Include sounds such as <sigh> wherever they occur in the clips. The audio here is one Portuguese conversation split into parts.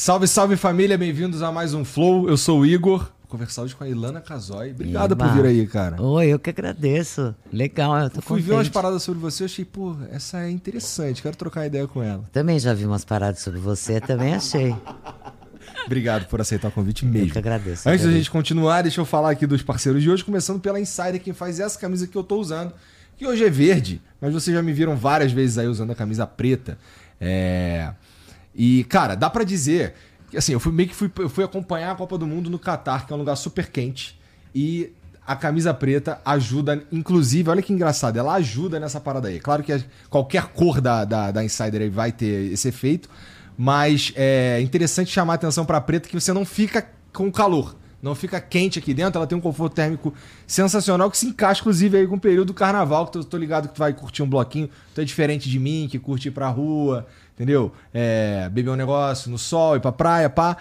Salve, salve família, bem-vindos a mais um Flow. Eu sou o Igor. Vou conversar hoje com a Ilana Casoy. Obrigado Eba. por vir aí, cara. Oi, eu que agradeço. Legal, eu tô Eu fui ver contente. umas paradas sobre você, eu achei, pô, essa é interessante, quero trocar ideia com ela. Também já vi umas paradas sobre você, também achei. Obrigado por aceitar o convite Eu mesmo. que agradeço. Antes da gente continuar, deixa eu falar aqui dos parceiros de hoje, começando pela Insider, quem faz essa camisa que eu tô usando, que hoje é verde, mas vocês já me viram várias vezes aí usando a camisa preta. É... E, cara, dá pra dizer que, assim, eu fui meio que fui, eu fui acompanhar a Copa do Mundo no Catar, que é um lugar super quente, e a camisa preta ajuda, inclusive, olha que engraçado, ela ajuda nessa parada aí. Claro que qualquer cor da, da, da Insider vai ter esse efeito, mas é interessante chamar a atenção pra preta que você não fica com calor. Não fica quente aqui dentro, ela tem um conforto térmico sensacional que se encaixa, inclusive, aí com o período do carnaval, que eu tô ligado que tu vai curtir um bloquinho. Tu é diferente de mim, que curte ir pra rua, entendeu? É, beber um negócio no sol, ir pra praia, pá.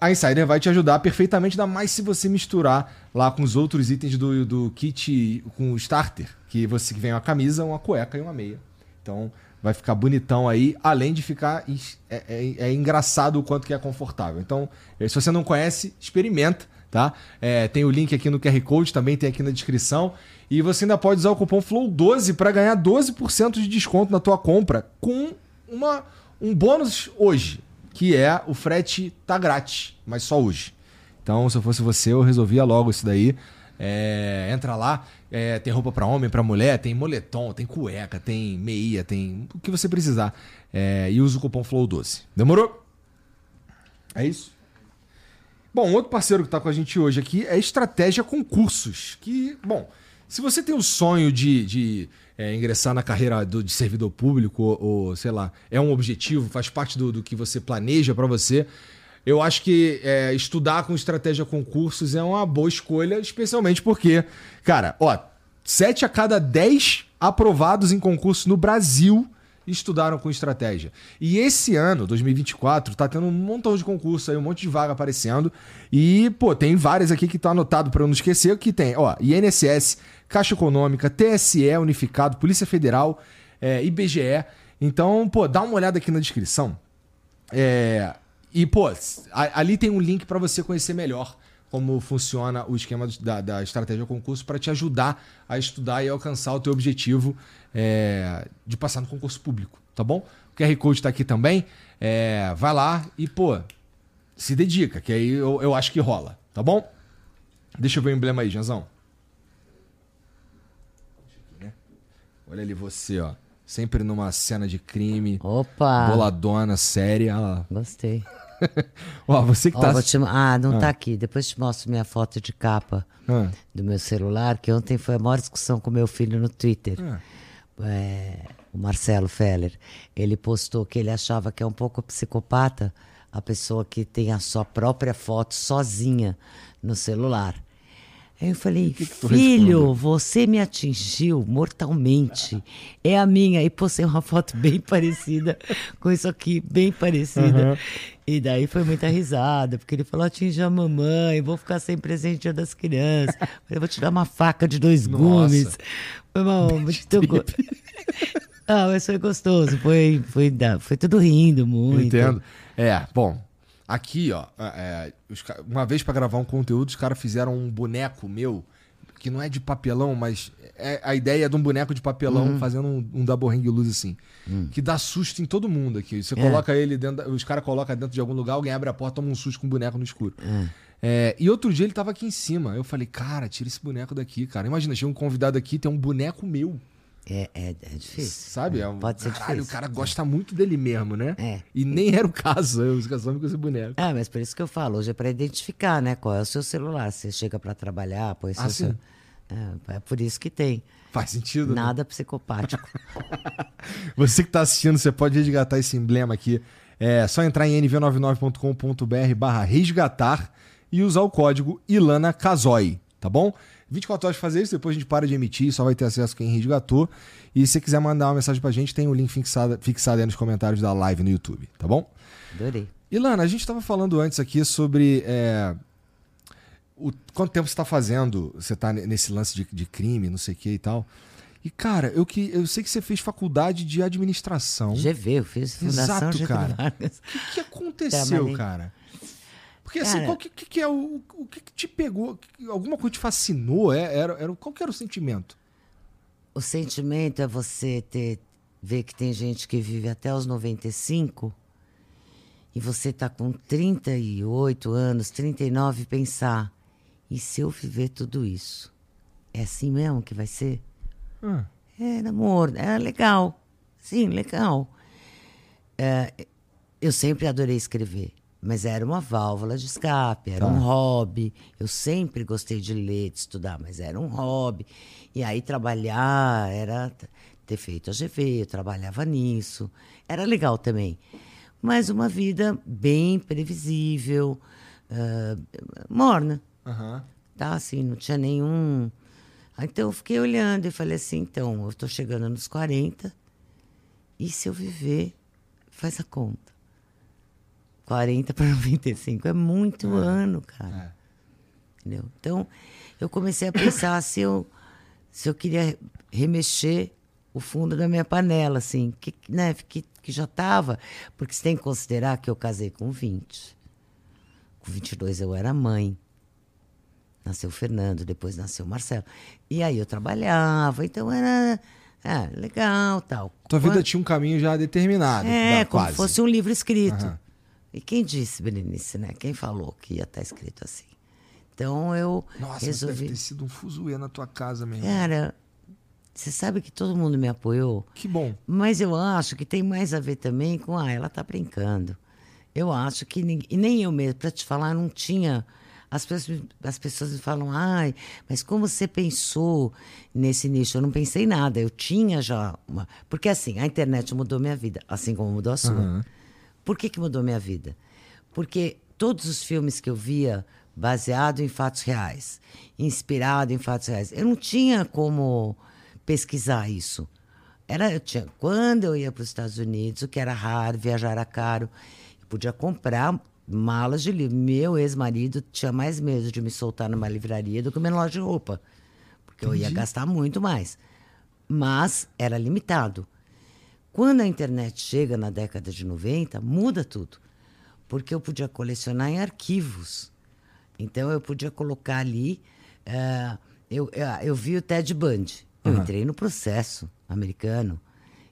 A Insider vai te ajudar perfeitamente, ainda mais se você misturar lá com os outros itens do, do kit com o starter, que você que vem uma camisa, uma cueca e uma meia. Então vai ficar bonitão aí, além de ficar é, é- é engraçado o quanto que é confortável. Então, eh, se você não conhece, experimenta, tá? É, tem o link aqui no QR Code, também tem aqui na descrição. E você ainda pode usar o cupom FLOW12 para ganhar 12% de desconto na tua compra com uma, um bônus hoje, que é o frete tá grátis, mas só hoje. Então, se eu fosse você, eu resolvia logo isso daí. É, entra lá, é, tem roupa pra homem, pra mulher, tem moletom, tem cueca, tem meia, tem o que você precisar. É, e usa o cupom FLOW12. Demorou? É isso? Bom, outro parceiro que tá com a gente hoje aqui é Estratégia Concursos. Que, bom, se você tem o sonho de, de, é, ingressar na carreira do- de servidor público, ou, ou, sei lá, é um objetivo, faz parte do, do que você planeja pra você, eu acho que é, estudar com Estratégia Concursos é uma boa escolha, especialmente porque, cara, ó, 7 a cada 10 aprovados em concurso no Brasil estudaram com estratégia. E esse ano, 2024, tá tendo um montão de concurso aí, um monte de vaga aparecendo. E, pô, tem várias aqui que tá anotado para eu não esquecer, que tem, ó, INSS, Caixa Econômica, TSE Unificado, Polícia Federal, é, IBGE. Então, pô, dá uma olhada aqui na descrição. É, e, pô, ali tem um link para você conhecer melhor como funciona o esquema da, da estratégia concurso para te ajudar a estudar e alcançar o teu objetivo é, de passar no concurso público, tá bom? O QR Code tá aqui também. É, vai lá e, pô, se dedica, que aí eu, eu acho que rola, tá bom? Deixa eu ver o emblema aí, Janzão. Olha ali você, ó. Sempre numa cena de crime. Opa! Boladona, séria. Lá. Gostei. <laughs> Ó, você que Ó, tá. te- Ah, não tá aqui. Depois te mostro minha foto de capa Ah. do meu celular, que ontem foi a maior discussão com meu filho no Twitter. Ah. É, o Marcelo Feller. Ele postou que ele achava que é um pouco psicopata a pessoa que tem a sua própria foto sozinha no celular. Aí eu falei, que tu filho, você me atingiu mortalmente. É a minha. E postei uma foto bem parecida com isso aqui, bem parecida. E daí foi muita risada, porque ele falou: atingi a mamãe, vou ficar sem presente dia das crianças. Eu vou te dar uma faca de dois Nossa. gumes. Foi uma, muito go- <laughs> Ah, mas foi gostoso. Foi, foi, foi tudo rindo muito. Entendo. É, bom. Aqui, ó, é, ca- uma vez pra gravar um conteúdo, os caras fizeram um boneco meu, que não é de papelão, mas é a ideia é de um boneco de papelão Uhum. fazendo um, um double hang loose assim. Hum. Que dá susto em todo mundo aqui. Você É. coloca ele dentro. os caras colocam dentro de algum lugar, alguém abre a porta, toma um susto com um boneco no escuro. É, e outro dia ele tava aqui em cima. Eu falei, cara, tira esse boneco daqui, cara. Imagina, chega um convidado aqui, tem um boneco meu. É, é, é difícil. Sabe? É um, Pode ser caralho, difícil. o cara gosta muito dele mesmo, né? É. E nem era o caso, eu casamos com esse boneco. Ah, mas por isso que eu falo, hoje é para identificar, né? Qual é o seu celular. Você chega para trabalhar, põe Ah, seu. É, é por isso que tem. Faz sentido? né? Nada psicopático. <laughs> Você que está assistindo, você pode resgatar esse emblema aqui. É só entrar em nv99.com.br barra resgatar e usar o código Ilana Casoy, tá bom? 24 horas de fazer isso, depois a gente para de emitir, só vai ter acesso quem resgatou. E se você quiser mandar uma mensagem pra gente, tem o link fixado, fixado aí nos comentários da live no YouTube, tá bom? Adorei. Ilana, a gente estava falando antes aqui sobre é, o, quanto tempo você está fazendo, você está nesse lance de, de, crime, não sei o que e tal. E, cara, eu, que, eu sei que você fez faculdade de administração. GV, eu fiz Fundação Exato, cara. Vargas. O que, que aconteceu, cara? Porque assim, Cara, qual que, que, que é o, o que, que te pegou? Alguma coisa te fascinou? É, era, era, qual que era o sentimento? O sentimento é você ter ver que tem gente que vive até os 95 e você tá com 38 anos, 39 e pensar, e se eu viver tudo isso? É assim mesmo que vai ser? Ah, Era amor, era legal. Sim, legal. É, eu sempre adorei escrever, mas era uma válvula de escape, era Tá. um hobby. Eu sempre gostei de ler, de estudar, mas era um hobby. E aí trabalhar era ter feito a GV, eu trabalhava nisso. Era legal também. Mas uma vida bem previsível, ah, morna Aham. tá? Assim, não tinha nenhum. Então eu fiquei olhando e falei assim, então, eu estou chegando nos 40, e se eu viver, faz a conta. 40 para 95 é muito ano, cara. Entendeu? Então, eu comecei a pensar se eu, se eu queria remexer o fundo da minha panela, assim, que, né, que, que já estava. Porque você tem que considerar que eu casei com 20. Com 22 eu era mãe. Nasceu o Fernando, depois nasceu o Marcelo. E aí eu trabalhava, então era é, legal tal. Tua vida Quando- tinha um caminho já determinado. é, como quase. fosse um livro escrito. Aham. E quem disse, Berenice, né? Quem falou que ia estar escrito assim? Então eu Nossa, resolvi. deve ter sido um fuzuê na tua casa mesmo. Cara, você sabe que todo mundo me apoiou, Que bom. mas eu acho que tem mais a ver também com, ah, ela tá brincando. Eu acho que ninguém, e nem eu mesmo, para te falar, não tinha. As pessoas, as pessoas me falam, ai, mas como você pensou nesse nicho? Eu não pensei nada, eu tinha já uma. Porque assim, a internet mudou minha vida, assim como mudou a sua. Por que, que mudou minha vida? Porque todos os filmes que eu via baseado em fatos reais, inspirado em fatos reais, eu não tinha como pesquisar isso. Era, eu tinha, quando eu ia para os Estados Unidos, o que era raro, viajar era caro, eu podia comprar malas de livro. Meu ex-marido tinha mais medo de me soltar numa livraria do que numa loja de roupa, porque eu ia gastar muito mais. Mas era limitado. Quando a internet chega na década de 90, muda tudo. Porque eu podia colecionar em arquivos. Então eu podia colocar ali. eh, eu, eu, eu vi o Ted Bundy. Eu entrei no processo americano.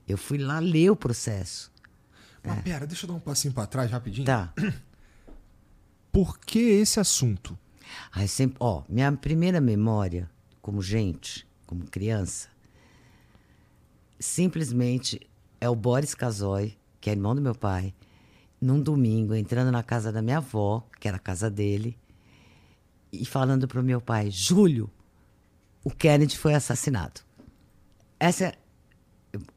Eu fui lá ler o processo. Mas pera, deixa eu dar um passinho pra trás rapidinho. Tá. <clears throat> Por que esse assunto? Aí sempre, ó, minha primeira memória como gente, como criança, simplesmente é o Boris Casoy, que é irmão do meu pai, num domingo, entrando na casa da minha avó, que era a casa dele, e falando pro meu pai, Júlio, o Kennedy foi assassinado. Essa é,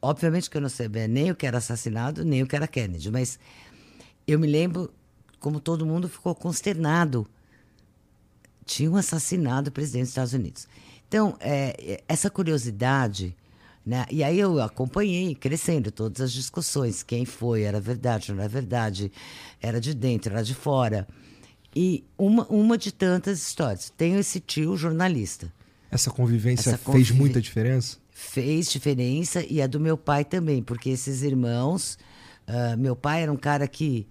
obviamente que eu não sabia nem o que era assassinado, nem o que era Kennedy, mas eu me lembro como todo mundo ficou consternado tinham assassinado o presidente dos Estados Unidos. Então, é, é, essa curiosidade, né? E aí eu acompanhei crescendo todas as discussões, quem foi, era verdade, não era verdade, era de dentro, era de fora. E uma, uma de tantas histórias. Tenho esse tio jornalista. Essa convivência Essa fez convivi- muita diferença? Fez diferença e a do meu pai também, porque esses irmãos. ah, meu pai era um cara que,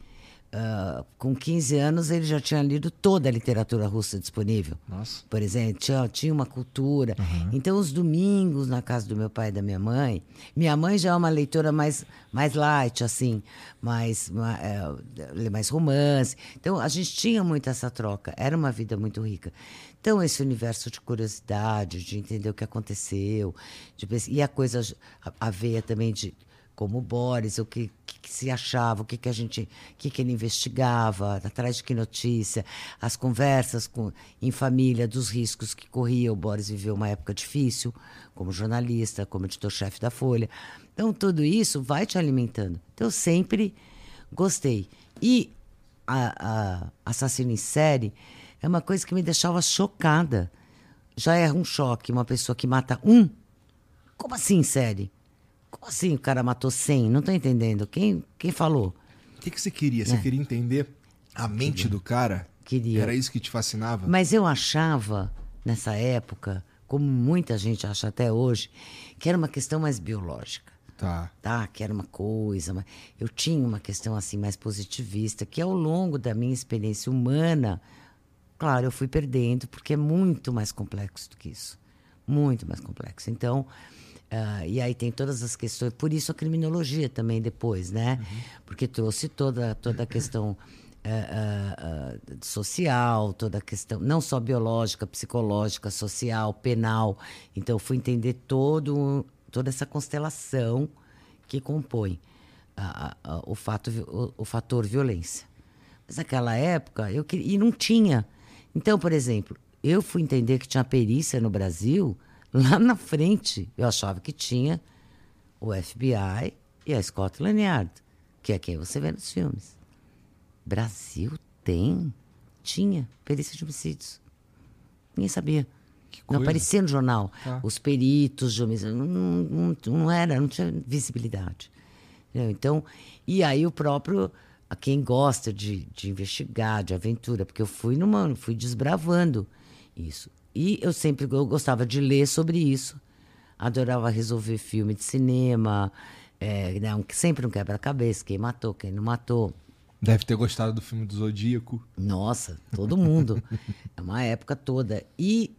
ah, com 15 anos, ele já tinha lido toda a literatura russa disponível. Nossa. Por exemplo, tinha, tinha uma cultura. Então, os domingos na casa do meu pai e da minha mãe, minha mãe já é uma leitora mais, mais light, assim, mais, ma- é, mais romance. Então, a gente tinha muito essa troca. Era uma vida muito rica. Então, esse universo de curiosidade, de entender o que aconteceu, de e a coisa, a, a veia também de como Boris, o que, que, se achava, o que, que a gente, o que, que ele investigava, atrás de que notícia, as conversas com, em família dos riscos que corria. O Boris viveu uma época difícil, como jornalista, como editor-chefe da Folha. Então, tudo isso vai te alimentando. Então, eu sempre gostei. E a, a assassino em série é uma coisa que me deixava chocada. Já é um choque uma pessoa que mata um. Como assim, série? Como assim o cara matou 100? Não tô entendendo. Quem, quem falou? O que, que você queria? Você É. queria entender a mente do cara? Queria. Era isso que te fascinava? Mas eu achava, nessa época, como muita gente acha até hoje, que era uma questão mais biológica. Tá. Tá, que era uma coisa, mas eu tinha uma questão assim mais positivista, que ao longo da minha experiência humana, claro, eu fui perdendo, porque é muito mais complexo do que isso. Muito mais complexo. Então, ah, e aí tem todas as questões, por isso a criminologia também depois, né? Porque trouxe toda, toda a questão ah, ah, social, toda a questão, não só biológica, psicológica, social, penal. Então, fui entender todo, toda essa constelação que compõe o, fato, o, o fator violência. Mas naquela época, eu queria, e não tinha. Então, por exemplo, eu fui entender que tinha perícia no Brasil lá na frente. Eu achava que tinha o FBI e a Scotland Yard, que é quem você vê nos filmes. Brasil tem? Tinha perícia de homicídios. Ninguém sabia. não aparecia no jornal. Tá. Os peritos de homicídio. Não, não, não era, não tinha visibilidade. Então, e aí o próprio, a quem gosta de, de investigar, de aventura, porque eu fui numa, fui desbravando isso. E eu sempre eu gostava de ler sobre isso. Adorava resolver filme de cinema, é, né, um- sempre um quebra-cabeça, quem matou, quem não matou. Deve ter gostado do filme do Zodíaco. Nossa, todo mundo. é uma época toda. E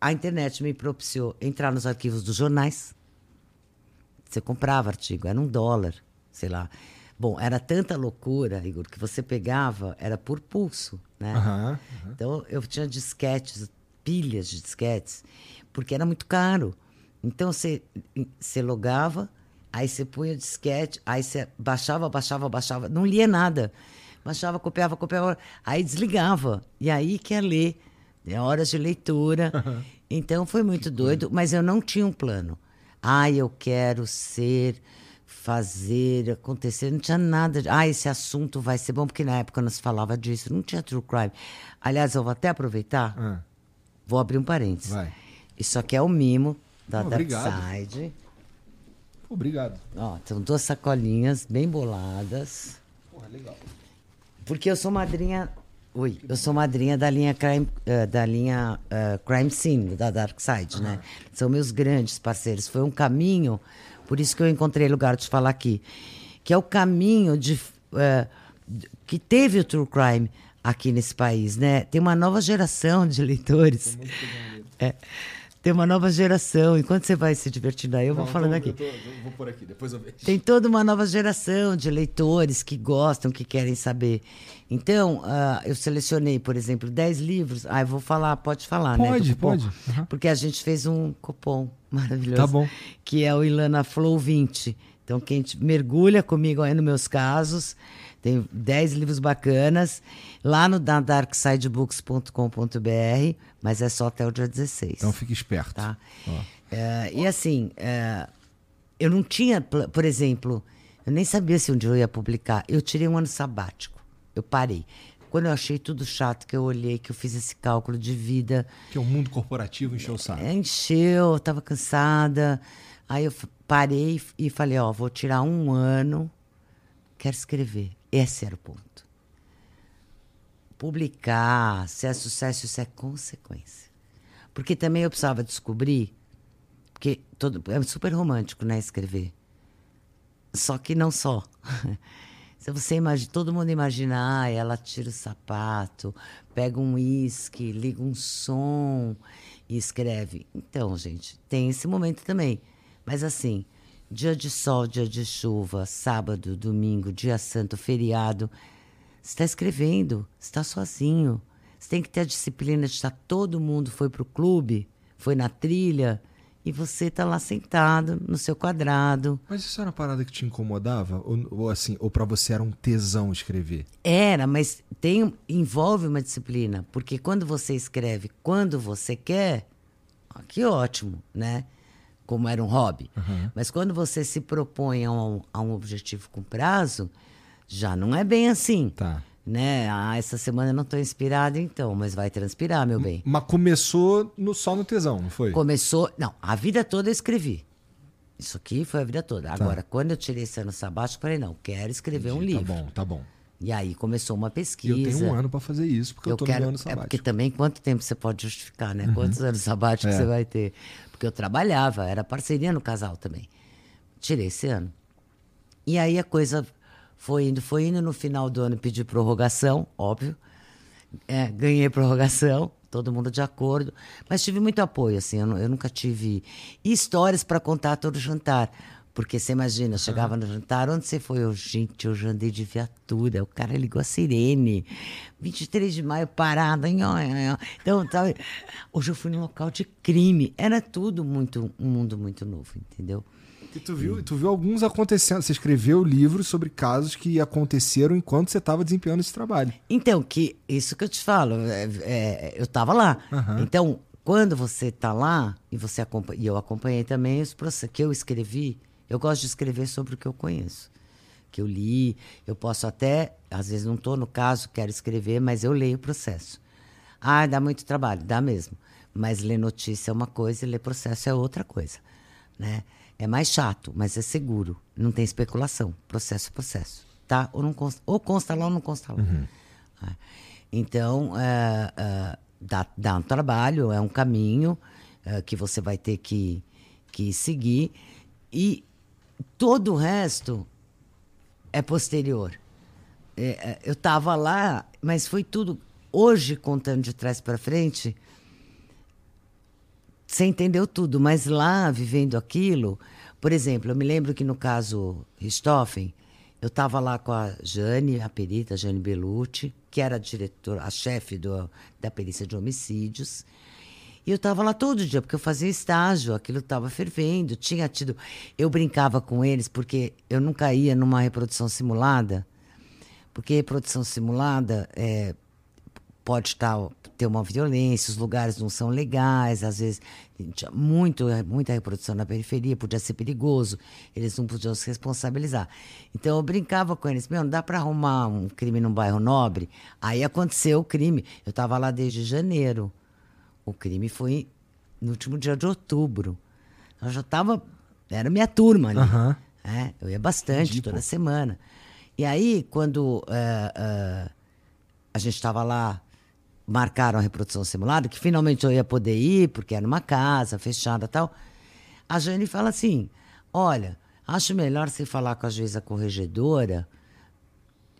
a internet me propiciou entrar nos arquivos dos jornais. Você comprava artigo, era um dólar, sei lá. Bom, era tanta loucura, Igor, que você pegava, era por pulso, né? Aham. Então eu tinha disquetes, pilhas de disquetes, porque era muito caro. Então você, você logava, aí você punha o disquete, aí você baixava, baixava, baixava, não lia nada. Baixava, copiava, copiava, aí desligava. E aí que ia ler. É horas de leitura. Então foi muito doido, mas eu não tinha um plano. Ah, eu quero ser, fazer, acontecer. Não tinha nada. De, ah, esse assunto vai ser bom, porque na época não se falava disso. Não tinha true crime. Aliás, eu vou até aproveitar. Ah, Vou abrir um parênteses. vai. Isso aqui é o mimo da Oh, Dark obrigado. Side. Pô, Obrigado. Ó, são duas sacolinhas bem boladas. Porra, legal. Porque eu sou madrinha. Oi, eu sou madrinha da linha Crime, eh, da linha eh, Crime Scene, da Dark Side, né? São meus grandes parceiros. Foi um caminho, por isso que eu encontrei lugar de falar aqui, que é o caminho de, de- que teve o True Crime aqui nesse país, né? Tem uma nova geração de leitores. É, tem uma nova geração. Enquanto você vai se divertindo aí, eu vou falando aqui. vou por aqui, depois eu vejo. Tem toda uma nova geração de leitores que gostam, que querem saber. Então, ah, eu selecionei, por exemplo, 10 livros. Ah, eu vou falar, pode falar, né? Pode, cupom. pode. Aham. Porque a gente fez um cupom maravilhoso. Tá bom. Que é o Ilana Flow 20. Então, quem mergulha comigo aí nos meus casos, tem 10 livros bacanas, lá no da darksidebooks.com.br, mas é só até o dia 16 Então fique esperto. tá? É, e assim, é, eu não tinha, por exemplo, eu nem sabia se um dia eu ia publicar. Eu tirei um ano sabático, eu parei. Quando eu achei tudo chato, que eu olhei, que eu fiz esse cálculo de vida, Que é o mundo corporativo encheu o saco. é, encheu, eu tava cansada. Aí eu parei e falei, ó, vou tirar um ano, quero escrever. Esse era o ponto. Publicar, se é sucesso, isso é consequência. Porque também eu precisava descobrir, porque todo, é super romântico, né, escrever. Só que não só. <laughs> Se você imagina, todo mundo imagina, ela tira o sapato, pega um uísque, liga um som e escreve. Então, gente, tem esse momento também. Mas assim, dia de sol, dia de chuva, sábado, domingo, dia santo, feriado, você está escrevendo, você está sozinho. Você tem que ter a disciplina de estar todo mundo foi para o clube, foi na trilha e você tá lá sentado no seu quadrado. Mas isso era uma parada que te incomodava? Ou, ou assim, ou para você era um tesão escrever? Era, mas tem envolve uma disciplina, porque quando você escreve quando você quer, ó, que ótimo, né? Como era um hobby. Mas quando você se propõe a um, a um objetivo com prazo, já não é bem assim. Tá. Né? Ah, essa semana eu não estou inspirada, então, mas vai transpirar, meu bem. Mas começou no, só no tesão, não foi? Começou. Não, a vida toda eu escrevi. Isso aqui foi a vida toda. Agora, quando eu tirei esse ano sabático, eu falei, não, quero escrever um livro. Tá bom, tá bom. E aí começou uma E pesquisa. eu tenho um ano pra fazer isso, porque eu, tô quero, no ano é sabático. porque também quanto tempo você pode justificar, né? Quantos anos sabáticos É. você vai ter? Porque eu trabalhava, era parceria no casal também. Tirei esse ano. E aí a coisa foi indo, foi indo. No final do ano pedi prorrogação, óbvio. É, ganhei prorrogação, todo mundo de acordo. Mas tive muito apoio, assim. Eu, eu nunca tive e histórias para contar todo jantar. Porque você imagina, eu chegava no jantar, onde você foi? Eu, gente, eu já andei de viatura. O cara ligou a sirene. 23 de maio, parada. Então, tá, hoje eu fui num local de crime. Era tudo muito, um mundo muito novo, entendeu? E tu viu, tu viu alguns acontecendo. Você escreveu livros sobre casos que aconteceram enquanto você estava desempenhando esse trabalho. Então, que isso que eu te falo, é, é, eu estava lá. Então, quando você está lá e você acompanha, e eu acompanhei também os processos que eu escrevi, eu gosto de escrever sobre o que eu conheço, que eu li, eu posso até, às vezes não estou no caso, quero escrever, mas eu leio o processo. Ah, dá muito trabalho, dá mesmo. Mas ler notícia é uma coisa e ler processo é outra coisa, né? É mais chato, mas é seguro. Não tem especulação. Processo é processo, tá? Ou, não consta, ou consta lá ou não consta lá. É. Então, é, é, dá, dá um trabalho, é um caminho é, que você vai ter que, que seguir. E todo o resto é posterior. É, é, eu estava lá, mas foi tudo. Hoje, contando de trás para frente, você entendeu tudo, mas lá, vivendo aquilo, por exemplo, eu me lembro que no caso Richthofen, eu estava lá com a Jane, a perita, Jane Belucci, que era a diretora, a chefe do, da perícia de homicídios. E eu estava lá todo dia, porque eu fazia estágio, aquilo estava fervendo, tinha tido. Eu brincava com eles, porque eu nunca ia numa reprodução simulada, porque reprodução simulada é, pode estar, ter uma violência, os lugares não são legais, às vezes tinha muito, muita reprodução na periferia, podia ser perigoso, eles não podiam se responsabilizar. Então eu brincava com eles, meu, não dá para arrumar um crime num bairro nobre? Aí aconteceu o crime, eu estava lá desde janeiro, o crime foi no último dia de outubro, eu já estava, era minha turma ali, Aham. é, eu ia bastante, Entendi, toda pô. semana. E aí, quando eh, eh, a gente estava lá, marcaram a reprodução simulada, que finalmente eu ia poder ir, porque era uma casa fechada e tal. A Jane fala assim: olha, acho melhor você falar com a juíza corregedora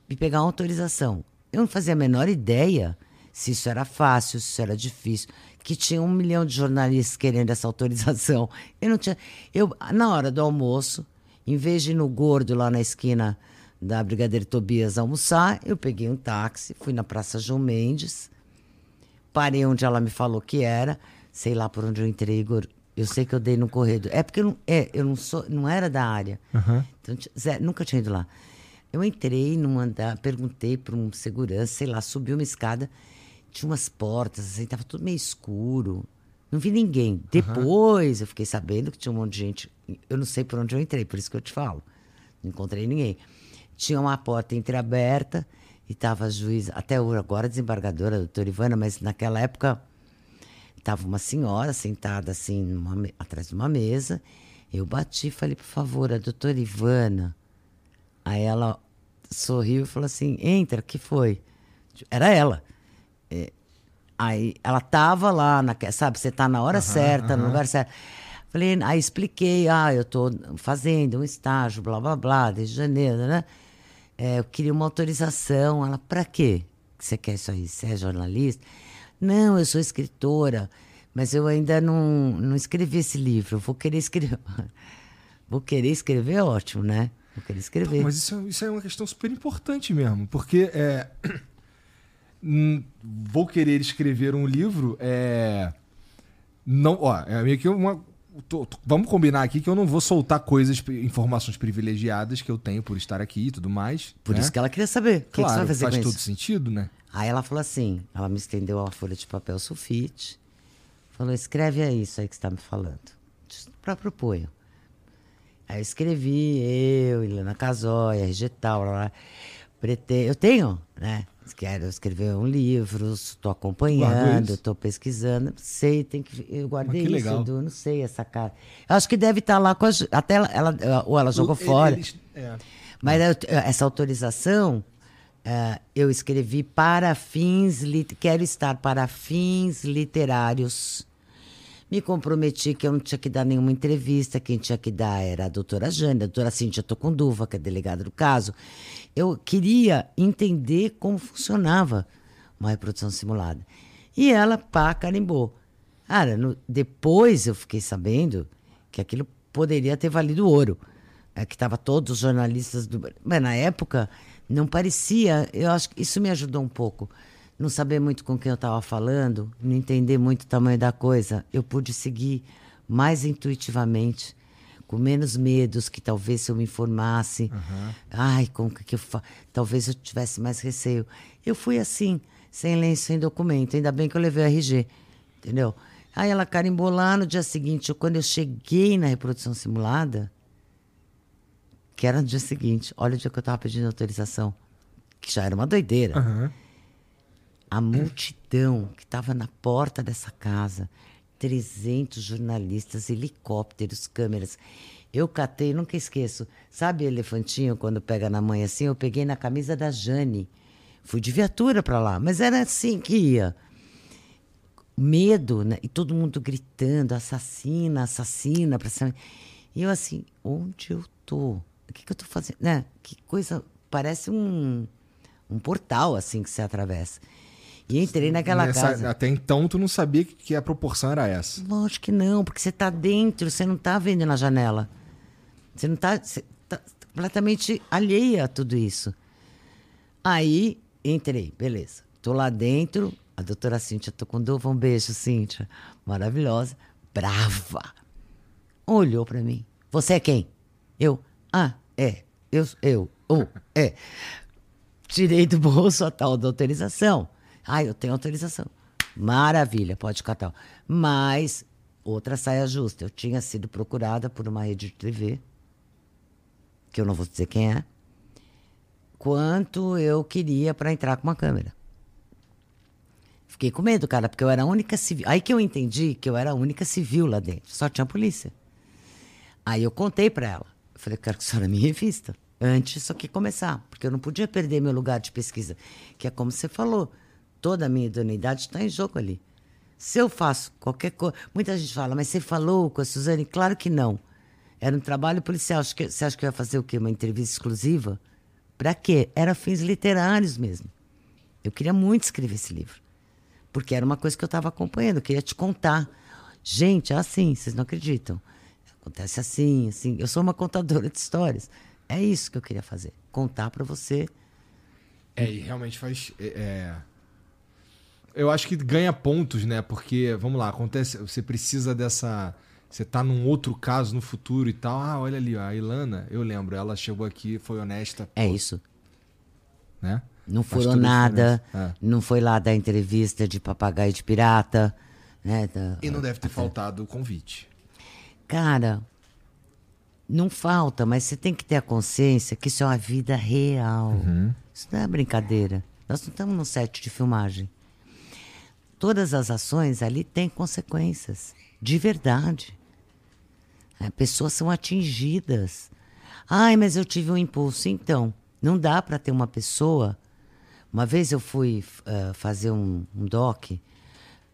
e pegar uma autorização. Eu não fazia a menor ideia se isso era fácil, se isso era difícil, que tinha um milhão de jornalistas querendo essa autorização. <laughs> Eu não tinha. Eu, na hora do almoço, em vez de ir no gordo lá na esquina da Brigadeiro Tobias almoçar, eu peguei um táxi, fui na Praça João Mendes, parei onde ela me falou que era, sei lá por onde eu entrei, Igor. Eu sei que eu dei no corredor. É porque eu não, é, eu não sou, não era da área. Então, t- Zé, nunca tinha ido lá. Eu entrei num andar, perguntei para um segurança, sei lá, subi uma escada, tinha umas portas, assim, tava tudo meio escuro. Não vi ninguém. Depois eu fiquei sabendo que tinha um monte de gente. Eu não sei por onde eu entrei, por isso que eu te falo. Não encontrei ninguém. Tinha uma porta entreaberta e estava a juíza, até agora desembargadora, a doutora Ivana, mas naquela época Tava uma senhora sentada assim numa atrás de uma mesa. Eu bati e falei, por favor, a doutora Ivana. Aí ela sorriu e falou assim: entra, que foi? Era ela. É, aí ela tava lá, naque- sabe? Você tá na hora certa, no lugar certo. Falei, aí expliquei, ah, eu tô fazendo um estágio, blá blá blá, desde janeiro, né? É, eu queria uma autorização. Ela, pra quê que você quer isso aí? Você é jornalista? Não, eu sou escritora, mas eu ainda não, não escrevi esse livro. Eu Vou querer escrever. <laughs> Vou querer escrever, ótimo, né? Vou querer escrever. Mas isso, é- isso é uma questão super importante mesmo, porque é, vou querer escrever um livro é não, ó, é meio que uma, tô- tô- vamos combinar aqui que eu não vou soltar coisas, informações privilegiadas que eu tenho por estar aqui e tudo mais. Por né? isso que ela queria saber. O que, que você Claro, vai fazer faz todo isso? sentido, né? Aí ela falou assim, ela me estendeu a folha de papel sulfite, falou, escreve aí isso aí que você está me falando. De próprio punho. Aí eu escrevi, eu, Ilana Casóia, RG tal. Prete... eu tenho, né? Quero escrever um livro, estou acompanhando, estou pesquisando, sei, tem que. Eu guardei isso, legal. Edu, não sei essa cara. Eu acho que deve estar lá com a. Até ela, ela- ou ela jogou fora. Eles- é. Mas essa autorização eh, eu escrevi para fins quero estar para fins literários. Me comprometi que eu não tinha que dar nenhuma entrevista, quem tinha que dar era a doutora Jane, a doutora Cíntia Toconduva, que é delegada do caso. Eu queria entender como funcionava uma reprodução simulada. E ela, pá, carimbou. Cara, no- depois eu fiquei sabendo que aquilo poderia ter valido ouro. É que estava todos os jornalistas do. Mas na época não parecia. Eu acho que isso me ajudou um pouco. Não saber muito com quem eu estava falando, não entender muito o tamanho da coisa. Eu pude seguir mais intuitivamente, com menos medos, que talvez se eu me informasse. Ai, como que eu fa... Talvez eu tivesse mais receio. Eu fui assim, sem lenço, sem documento. Ainda bem que eu levei o RG, entendeu? Aí ela carimbou lá no dia seguinte. Quando eu cheguei na reprodução simulada, que era no dia seguinte, olha o dia que eu estava pedindo autorização, que já era uma doideira. Aham. A multidão que estava na porta dessa casa, 300 jornalistas, helicópteros, câmeras. Eu catei, nunca esqueço. Sabe elefantinho quando pega na mãe assim? Eu peguei na camisa da Jane. Fui de viatura para lá, mas era assim que ia. Medo, né? E todo mundo gritando, assassina, assassina. Pra cima. E eu assim, onde eu tô? O que, que eu tô fazendo? Né? Que coisa, parece um, um portal assim que você atravessa. E entrei naquela Nessa- casa. Até então tu não sabia que, a proporção era essa. Lógico que não, porque você está dentro, você não está vendo na janela. Você não está tá completamente alheia a tudo isso. Aí entrei, beleza. Tô lá dentro, a doutora Cíntia Tocondova, um beijo, Cíntia, maravilhosa, brava. Olhou para mim. Você é quem? Eu, ah, é, eu, eu, oh, é. Tirei do bolso a tal da autorização. Ah, eu tenho autorização. Maravilha, pode catar. Mas, outra saia justa. Eu tinha sido procurada por uma rede de TV, que eu não vou dizer quem é, quanto eu queria para entrar com uma câmera. Fiquei com medo, cara, porque eu era a única civil. Aí que eu entendi que eu era a única civil lá dentro. Só tinha polícia. Aí eu contei para ela. Eu falei, quero que a senhora me revista. Antes disso aqui começar. Porque eu não podia perder meu lugar de pesquisa. Que é como você falou. Toda a minha idoneidade está em jogo ali. Se eu faço qualquer coisa. Muita gente fala, mas você falou com a Suzane? Claro que não. Era um trabalho policial. Você acha que eu ia fazer o quê? Uma entrevista exclusiva? Para quê? Era fins literários mesmo. Eu queria muito escrever esse livro. Porque era uma coisa que eu estava acompanhando, eu queria te contar. Gente, é assim, vocês não acreditam. Acontece assim, assim. Eu sou uma contadora de histórias. É isso que eu queria fazer. Contar para você. É, e realmente faz. é, é, Eu acho que ganha pontos, né? Porque, vamos lá, acontece. Você precisa dessa. Você tá num outro caso no futuro e tal. Ah, olha ali, ó, a Ilana, eu lembro, ela chegou aqui, foi honesta. É pô, isso. Né? Não Faz furou a nada. É. Não foi lá dar entrevista de papagaio de pirata. Né? da- E não deve ter faltado o convite. Cara, não falta, mas você tem que ter a consciência que isso é uma vida real. Isso não é brincadeira. Nós não estamos num set de filmagem. Todas as ações ali têm consequências, de verdade. É, pessoas são atingidas. Ai, mas eu tive um impulso. Então, não dá para ter uma pessoa. Uma vez eu fui ah, fazer um, um doc,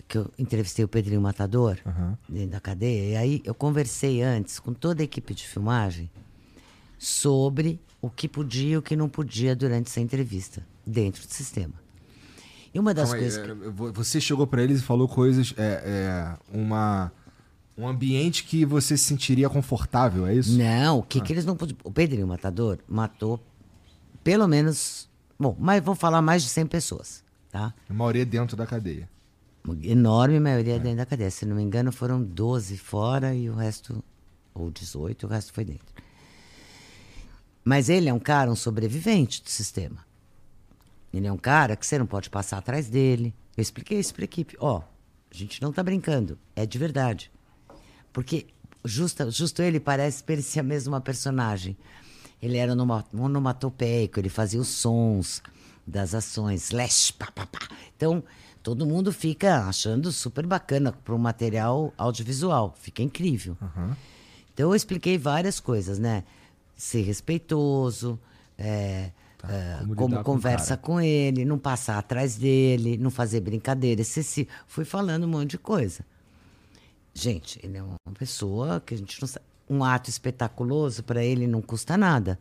que eu entrevistei o Pedrinho Matador, dentro da cadeia, e aí eu conversei antes com toda a equipe de filmagem sobre o que podia e o que não podia durante essa entrevista, dentro do sistema. E uma das Calma aí, coisas. que- é, vo- Você chegou pra eles e falou coisas. É, é, uma, um ambiente que você se sentiria confortável, é isso? Não, o que, que eles não podiam. O Pedrinho Matador matou pelo menos. Bom, mas vou falar mais de 100 pessoas, tá? A maioria dentro da cadeia. Enorme maioria dentro da cadeia. Se não me engano, foram 12 fora e o resto, ou 18, o resto foi dentro. Mas ele é um cara, um sobrevivente do sistema. Ele é um cara que você não pode passar atrás dele. Eu expliquei isso para a equipe. Ó, a gente não tá brincando, é de verdade. Porque justo, justo ele parece parecia mesmo uma personagem. Ele era onomatopeico, ele fazia os sons das ações, slash, pá, pá, pá. Então, todo mundo fica achando super bacana para o material audiovisual. Fica incrível. Uhum. Então, eu expliquei várias coisas, né? Ser respeitoso, é, tá, é, como, como conversa com, com, ele, não passar atrás dele, não fazer brincadeira excessiva. Fui falando um monte de coisa. Gente, ele é uma pessoa que a gente não sabe um ato espetaculoso para ele não custa nada.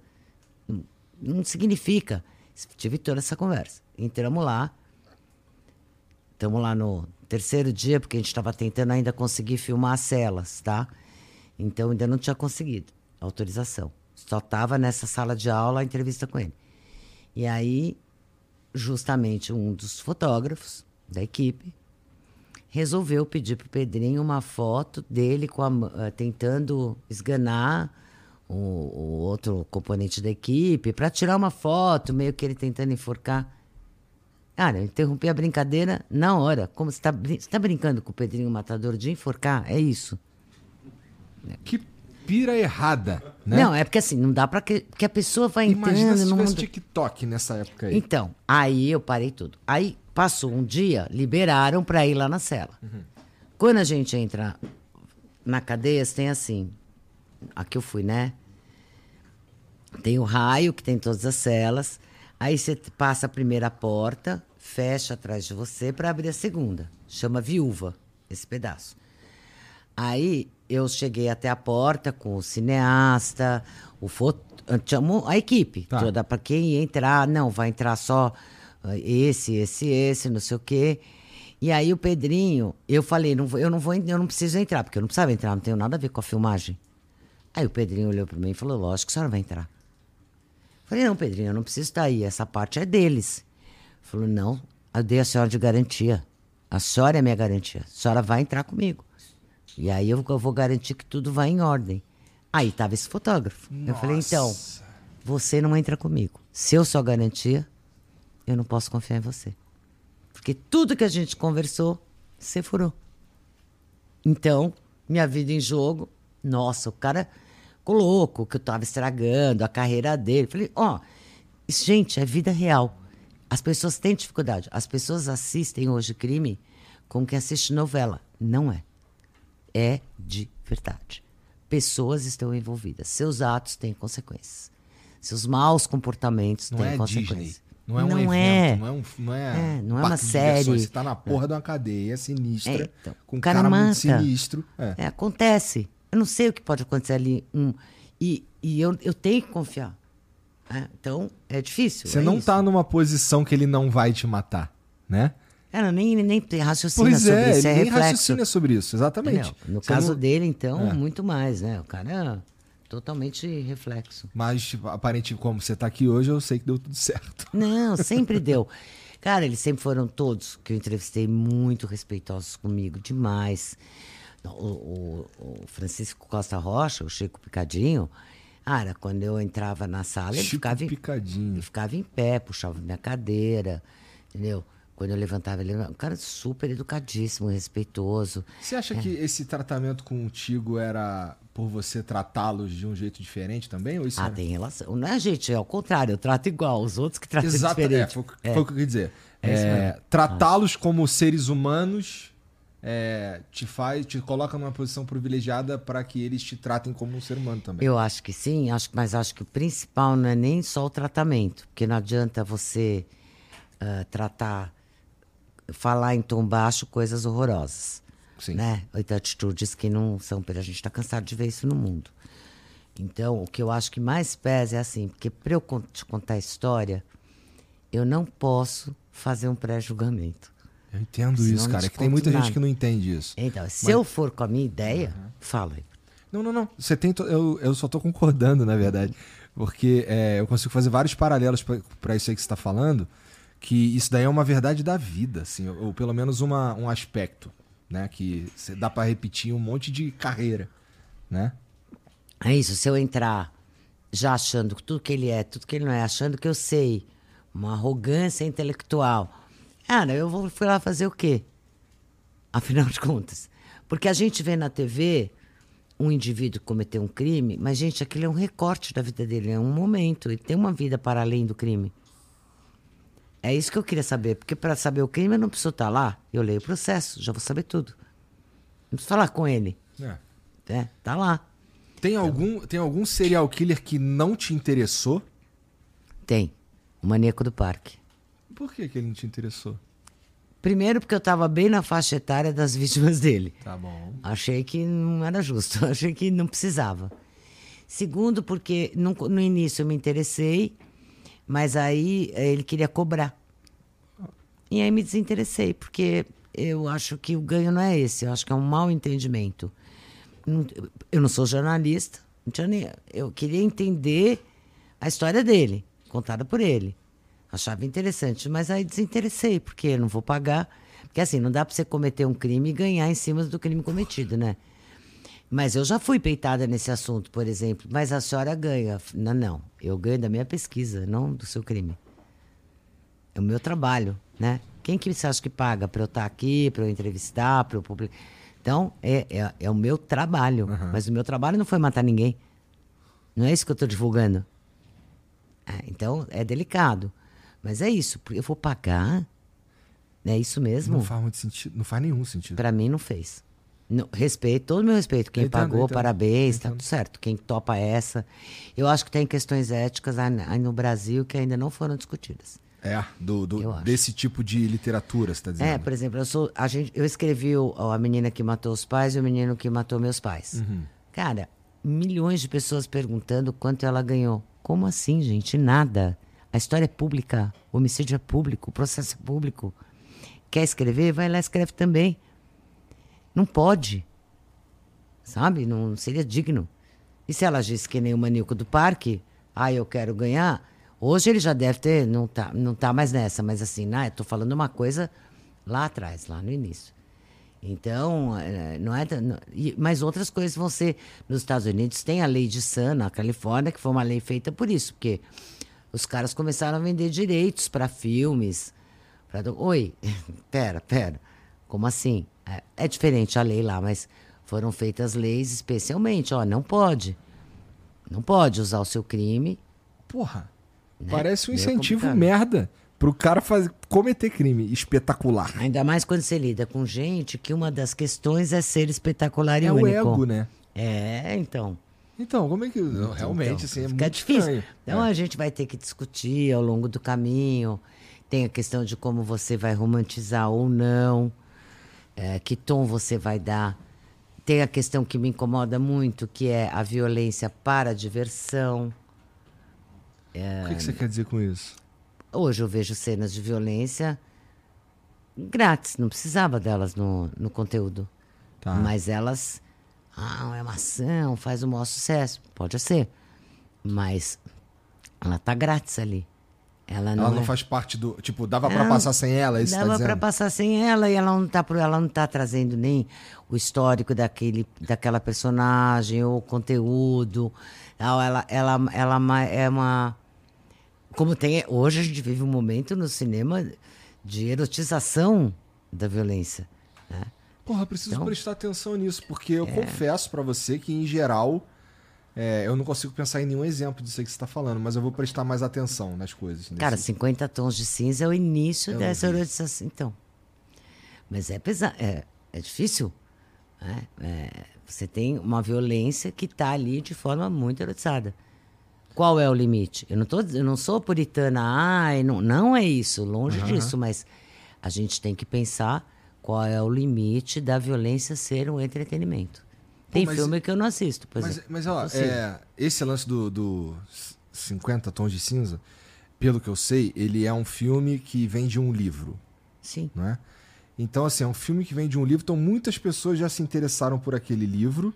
Não, não significa. Tive toda essa conversa. Entramos lá. Estamos lá no terceiro dia, porque a gente estava tentando ainda conseguir filmar as celas, tá? Então ainda não tinha conseguido autorização. Só estava nessa sala de aula a entrevista com ele. E aí, justamente um dos fotógrafos da equipe resolveu pedir para o Pedrinho uma foto dele a, uh, tentando esganar o, o, outro componente da equipe para tirar uma foto, meio que ele tentando enforcar. Cara, eu interrompi a brincadeira na hora. Como você está tá brincando com o Pedrinho Matador de enforcar? É isso. Que pira errada, né? Não, é porque assim, não dá para que, que a pessoa vai Imagina entrando se no mundo... TikTok nessa época aí. Então, aí eu parei tudo. Aí Passou um dia, liberaram para ir lá na cela. Uhum. Quando a gente entra na cadeia, tem assim. Aqui eu fui, né? Tem o raio, que tem todas as celas. Aí você passa a primeira porta, fecha atrás de você para abrir a segunda. Chama viúva, esse pedaço. Aí eu cheguei até a porta com o cineasta, o foto, a equipe tá. toda para quem ia entrar. Não, vai entrar só esse, esse, esse, não sei o quê. E aí o Pedrinho, eu falei, não, eu não vou, eu não preciso entrar, porque eu não precisava entrar, não tenho nada a ver com a filmagem. Aí o Pedrinho olhou para mim e falou, lógico que a senhora vai entrar. falei, não, Pedrinho, eu não preciso estar aí, essa parte é deles. Falou, não, eu dei a senhora de garantia. A senhora é minha garantia. A senhora vai entrar comigo. E aí eu, vou garantir que tudo vai em ordem. Aí tava esse fotógrafo. Nossa. Eu falei, então, você não entra comigo. Se eu sou garantia, eu não posso confiar em você. Porque tudo que a gente conversou, você furou. Então, minha vida em jogo, nossa, o cara ficou louco, que eu tava estragando a carreira dele. Falei, ó, oh, gente, é vida real. As pessoas têm dificuldade. As pessoas assistem hoje crime como quem assiste novela. Não é. É de verdade. Pessoas estão envolvidas. Seus atos têm consequências. Seus maus comportamentos Não têm é consequências. Disney. Não é um não evento, é. não é um, não é, é não é uma série. Você está na porra de uma cadeia sinistra, é, então, com um cara, cara muito sinistro. É. é. acontece. Eu não sei o que pode acontecer ali. Um, e e eu, eu tenho que confiar. É, então, é difícil. Você é não está numa posição que ele não vai te matar, né? Ela nem, nem raciocina pois sobre é, isso. É, nem reflexo. raciocina sobre isso, exatamente. No Você caso não... dele, então, é. muito mais, né? O cara totalmente reflexo. Mas, aparentemente, como você está aqui hoje, eu sei que deu tudo certo. <laughs> Não, sempre <laughs> deu. Cara, eles sempre foram todos que eu entrevistei muito respeitosos comigo, demais. O, o, o Francisco Costa Rocha, o Chico Picadinho, cara, quando eu entrava na sala, ele ficava, Picadinho. ele ficava em pé, puxava minha cadeira, entendeu? Quando eu levantava, ele era um cara super educadíssimo, respeitoso. Você acha é. que esse tratamento contigo era por você tratá-los de um jeito diferente também? Ou isso ah, era... tem relação. Não é, gente, é ao contrário, eu trato igual, os outros que tratam Exato, é, diferente. É, foi, é. foi o que eu queria dizer. É, é tratá-los como seres humanos é, te faz, te coloca numa posição privilegiada para que eles te tratem como um ser humano também. Eu acho que sim, acho, mas acho que o principal não é nem só o tratamento, porque não adianta você uh, tratar falar em tom baixo coisas horrorosas. Sim. Né? Oito atitudes que não são. A gente está cansado de ver isso no mundo. Então, o que eu acho que mais pesa é assim, porque para eu te contar a história, eu não posso fazer um pré-julgamento. Eu entendo isso, cara. É que tem muita nada. gente que não entende isso. Então, se Mas... eu for com a minha ideia, uhum. fala aí. Não, não, não. Você tem. To... Eu, eu só estou concordando, na verdade. Porque é, eu consigo fazer vários paralelos para isso aí que você está falando que isso daí é uma verdade da vida, assim, ou, ou pelo menos uma, um aspecto, né? Que dá pra repetir um monte de carreira, né? É isso, se eu entrar já achando tudo que ele é, tudo que ele não é, achando que eu sei, uma arrogância intelectual. Cara, eu vou, fui lá fazer o quê? Afinal de contas. Porque a gente vê na TV um indivíduo cometer um crime, mas, gente, aquilo é um recorte da vida dele, é um momento. Ele tem uma vida para além do crime. É isso que eu queria saber, porque para saber o crime eu não preciso estar lá. Eu leio o processo, já vou saber tudo. Não preciso falar com ele. É. É, tá lá. Tem algum, tem algum serial killer que não te interessou? Tem. O maníaco do parque. Por que, que ele não te interessou? Primeiro, porque eu estava bem na faixa etária das <laughs> vítimas dele. Tá bom. Achei que não era justo, <laughs> achei que não precisava. Segundo, porque no, no início eu me interessei, mas aí eh, ele queria cobrar. E aí me desinteressei, porque eu acho que o ganho não é esse, eu acho que é um mau entendimento. Eu não sou jornalista, não tinha nem- eu queria entender a história dele, contada por ele. Achava interessante, mas aí desinteressei, porque eu não vou pagar. Porque assim, não dá para você cometer um crime e ganhar em cima do crime cometido, né? Mas eu já fui peitada nesse assunto, por exemplo. Mas a senhora ganha. Não, não. Eu ganho da minha pesquisa, não do seu crime. É o meu trabalho, né? Quem que você acha que paga para eu estar aqui, para eu entrevistar, para eu publicar? Então, é, é, é o meu trabalho. Mas o meu trabalho não foi matar ninguém. Não é isso que eu estou divulgando. É, então, é delicado. Mas é isso. Eu vou pagar? É isso mesmo? Não faz muito sentido. Não faz nenhum sentido. Pra mim não fez. No- respeito, todo o meu respeito. Quem Entendo, pagou, entendo, parabéns, tá entendo. tudo certo. Quem topa essa. Eu acho que tem questões éticas aí no Brasil que ainda não foram discutidas. É, do, do- desse tipo de literatura, você tá dizendo? É, por exemplo, eu sou. A gente, eu escrevi o, a menina que matou os pais e o menino que matou meus pais. Uhum. Cara, milhões de pessoas perguntando quanto ela ganhou. Como assim, gente? Nada. A história é pública, o homicídio é público, o processo é público. Quer escrever? Vai lá e escreve também. Não pode. Sabe? Não seria digno. E se ela disse que nem o maníaco do parque, ah, eu quero ganhar. Hoje ele já deve ter, não tá, não tá mais nessa, mas assim, né, eu tô falando uma coisa lá atrás, lá no início. Então, eh, não é. não- mas outras coisas vão ser. Nos Estados Unidos tem a lei de Sun, na Califórnia, que foi uma lei feita por isso, porque os caras começaram a vender direitos para filmes. pra Oi, <laughs> pera, pera. Como assim? É, é diferente a lei lá, mas foram feitas leis especialmente. Ó, não pode. Não pode usar o seu crime. Porra. Né? Parece um Meio incentivo complicado. merda pro cara fazer, cometer crime espetacular. Ainda mais quando você lida com gente que uma das questões é ser espetacular e É o único. ego, né? É, então. Então, como é que. realmente, Então, assim, é muito difícil. estranho. Então É. a gente vai ter que discutir ao longo do caminho. Tem a questão de como você vai romantizar ou não, é, que tom você vai dar. Tem a questão que me incomoda muito, que é a violência para a diversão. O que, que você quer dizer com isso? Hoje eu vejo cenas de violência grátis, não precisava delas no, no conteúdo. Tá. Mas elas. Ah, é uma ação, faz o maior sucesso. Pode ser. Mas ela tá grátis ali. Ela não, Ela não é- faz parte do. Tipo, dava pra Não, passar sem ela, é isso você Dava tá para passar sem ela e ela não tá ela não tá trazendo nem o histórico daquele daquela personagem ou o conteúdo. Ela ela ela ma- é uma como tem hoje a gente vive um momento no cinema de erotização da violência, né? Porra, preciso Então- prestar atenção nisso, porque eu confesso pra você que, em geral, é, eu não consigo pensar em nenhum exemplo disso aí que você tá falando, mas eu vou prestar mais atenção nas coisas. nesse- Cara, 50 tons de cinza é o início Eu não dessa erotização. Então. Mas é pesado, é, é difícil. né? É, você tem uma violência que está ali de forma muito erotizada. Qual é o limite? Eu não, tô, eu não sou puritana, ai, não, não é isso, longe disso, mas a gente tem que pensar qual é o limite da violência ser um entretenimento. Tem mas- filme que eu não assisto, por Mas, exemplo. mas ó, é, esse lance do, do 50 tons de cinza, pelo que eu sei, ele é um filme que vem de um livro, Sim. não é? Então, assim, é um filme que vem de um livro, então muitas pessoas já se interessaram por aquele livro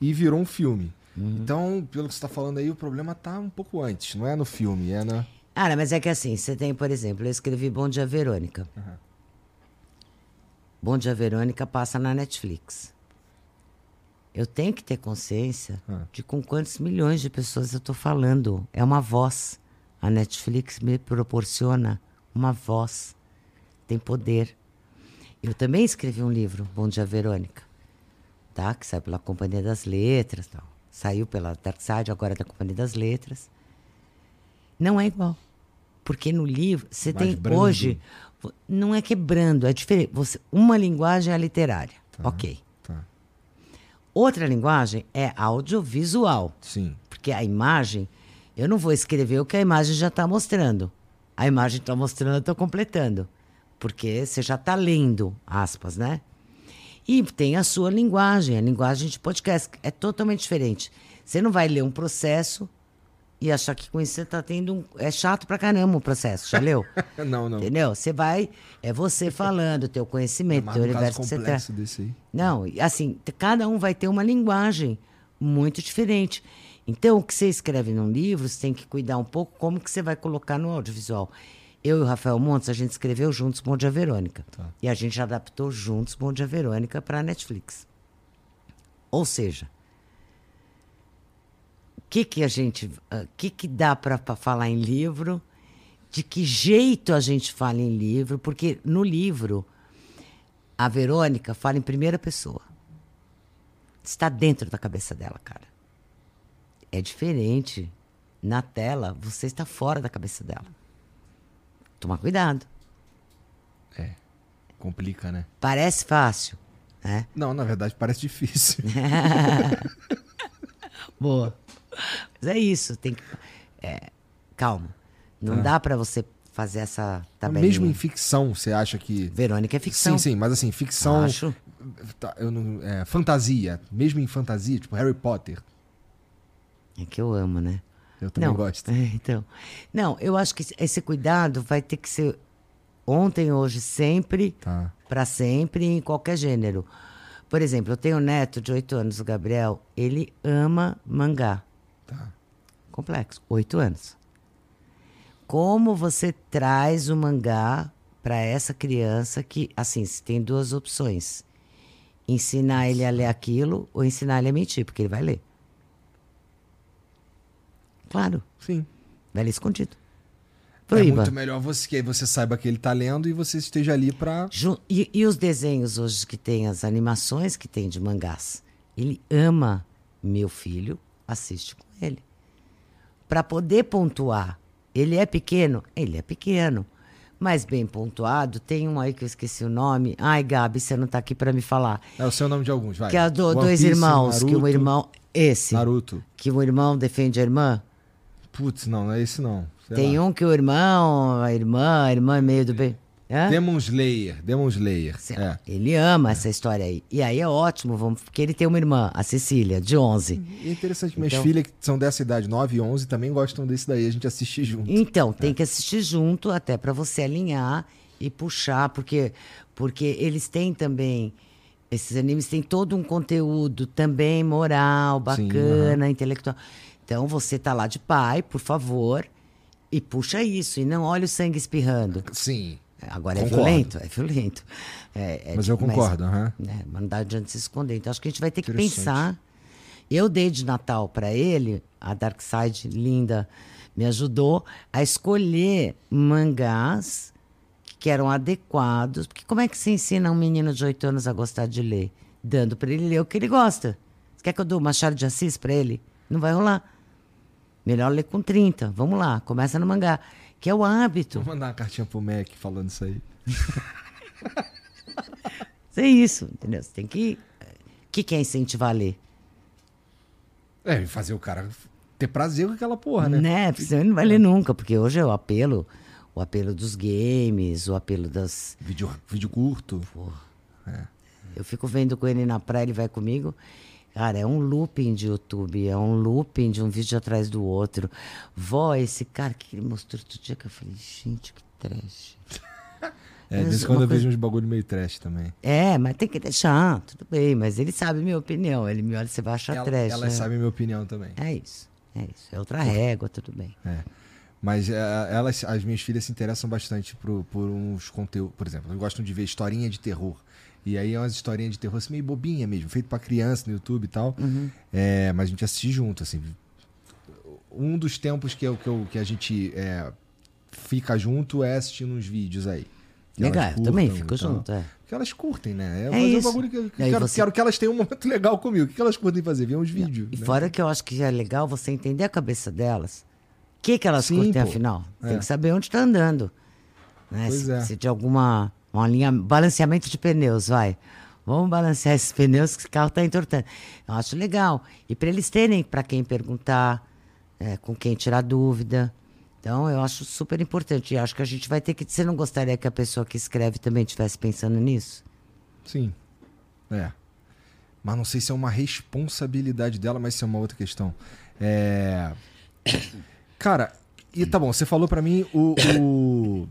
e virou um filme. Uhum. Então, pelo que você está falando aí, o problema tá um pouco antes, não é no filme, é na. Ah, mas é que assim, você tem, por exemplo, eu escrevi Bom Dia Verônica. Bom Dia Verônica passa na Netflix. Eu tenho que ter consciência Ah. de com quantos milhões de pessoas eu estou falando. É uma voz. A Netflix me proporciona uma voz. Tem poder. Eu também escrevi um livro, Bom Dia Verônica, tá? Que saiu pela Companhia das Letras, tal. Saiu pela Dark Side, agora é da Companhia das Letras. Não é igual. Porque no livro, você Mais tem brando. hoje. Não é quebrando, é diferente. Você, uma linguagem é a literária. Ok. Outra linguagem é audiovisual. Sim. Porque a imagem, eu não vou escrever o que a imagem já está mostrando. A imagem está mostrando, eu estou completando. Porque você já está lendo, aspas, né? E tem a sua linguagem, a linguagem de podcast. É totalmente diferente. Você não vai ler um processo e achar que com isso você está tendo um. É chato pra caramba o processo, já leu? <laughs> Não, não. Entendeu? Você vai. É você falando, teu conhecimento, Mas teu universo que você tá. desse aí. Não, assim, cada um vai ter uma linguagem muito diferente. Então, o que você escreve num livro, você tem que cuidar um pouco como que você vai colocar no audiovisual. Eu e o Rafael Montes, a gente escreveu juntos Bom Dia Verônica. Tá. E a gente adaptou juntos Bom Dia Verônica para Netflix. Ou seja, que que a gente, o que que dá para falar em livro? De que jeito a gente fala em livro? Porque no livro a Verônica fala em primeira pessoa. Está dentro da cabeça dela, cara. É diferente. Na tela, você está fora da cabeça dela. Toma cuidado. Complica, né? Parece fácil, né? Não, na verdade parece difícil. <laughs> <laughs> Boa. Mas é isso, tem que. é, calma. Não dá pra você fazer essa tabelinha. Mesmo em ficção, você acha que. Verônica é ficção. Sim, sim, mas assim, ficção. Acho. Tá, eu não, é, fantasia. Mesmo em fantasia, tipo Harry Potter. É que eu amo, né? Eu também não, gosto. é, <laughs> então. Não, eu acho que esse cuidado vai ter que ser ontem, hoje, sempre, Tá. pra sempre, em qualquer gênero. Por exemplo, eu tenho um neto de 8 anos, o Gabriel, ele ama mangá. Tá. Complexo, 8 anos. Como você traz o mangá para essa criança que, assim, tem duas opções. Ensinar ele a ler aquilo ou ensinar ele a mentir, porque ele vai ler. Claro, Sim. vai ler escondido. É Proíba. muito melhor você que aí você saiba que ele tá lendo e você esteja ali pra. Ju- E, e os desenhos hoje que tem, as animações que tem de mangás. Ele ama meu filho, assiste com ele. Para poder pontuar, ele é pequeno? Ele é pequeno. Mas bem pontuado, tem um aí que eu esqueci o nome. Ai, Gabi, você não tá aqui para me falar. É o seu nome de alguns, vai. Que é do, One dois Piece, irmãos, que o Naruto, irmão. Esse. Naruto. Que o irmão defende a irmã. Putz, não, não é esse não. Sei tem lá. um que o irmão, a irmã, a irmã é meio do bem. Hã? Demon Slayer. Demon Slayer. Sim, É. Ele ama essa história aí. E aí é ótimo, vamos, porque ele tem uma irmã, a Cecília, de 11. E é interessante, minhas Então- filhas que são dessa idade, 9 e 11, também gostam desse daí, a gente assiste junto. Então, tem que assistir junto até para você alinhar e puxar, porque, porque eles têm também. Esses animes têm todo um conteúdo também moral, Sim, bacana, intelectual. Então você tá lá de pai, por favor, e puxa isso, e não olha o sangue espirrando. Sim. Agora Concordo. é violento, é violento. É- é Mas eu concordo, né, mas não dá adianta se esconder. Então acho que a gente vai ter que pensar. Eu dei de Natal para ele, a Dark Side linda me ajudou a escolher mangás que eram adequados. Porque como é que se ensina um menino de 8 anos a gostar de ler? Dando para ele ler o que ele gosta. Você quer que eu dou Machado de Assis para ele? Não vai rolar. Melhor ler com 30. Vamos lá, começa no mangá. Que é o hábito. Vou mandar uma cartinha pro Mac falando isso aí. <laughs> É isso, entendeu? Você tem que. O que, que é incentivar a ler? É, fazer o cara ter prazer com aquela porra, né? Né? Porque senão ele não vai ler nunca, porque hoje é o apelo, o apelo dos games, o apelo das. Vídeo, vídeo curto. Eu fico vendo com ele na praia, ele vai comigo. Cara, é um looping de YouTube, é um looping de um vídeo atrás do outro. Vó, esse cara que ele mostrou outro dia que eu falei, gente, que trash. <laughs> É, de vez quando eu coisa- vejo uns bagulho meio trash também. É, mas tem que deixar, tudo bem, mas ele sabe minha opinião. Ele me olha, você vai achar Ela- trash. elas né? sabem minha opinião também. É isso, é isso. É outra régua, tudo bem. É. Mas é, elas, as minhas filhas se interessam bastante por, por uns conteúdos. Por exemplo, elas gostam de ver historinha de terror. E aí é umas historinhas de terror assim, meio bobinha mesmo, feito pra criança no YouTube e tal. É, mas a gente assiste junto, assim. Um dos tempos que, eu, que, eu, que a gente é, fica junto é assistindo uns vídeos aí. Que Legal, eu também curtam fico e tal. junto, é. Porque elas curtem, né? É, É fazer um isso. bagulho que, que E aí quero, você- quero que elas tenham um momento <laughs> legal comigo. O que que elas curtem fazer? Ver uns vídeos. E né? fora que eu acho que é legal você entender a cabeça delas. O que, que elas Sim, curtem, pô. afinal? É. Tem que saber onde está andando. Né? Se, é. se de alguma. Uma linha, balanceamento de pneus, vai. Vamos balancear esses pneus que esse carro está entortando. Eu acho legal. E para eles terem para quem perguntar, é, com quem tirar dúvida. Então, eu acho super importante. E acho que a gente vai ter que. Você não gostaria que a pessoa que escreve também estivesse pensando nisso? Sim. É. Mas não sei se é uma responsabilidade dela, mas isso é uma outra questão. É. <coughs> Cara, e tá bom, você falou pra mim o, o, o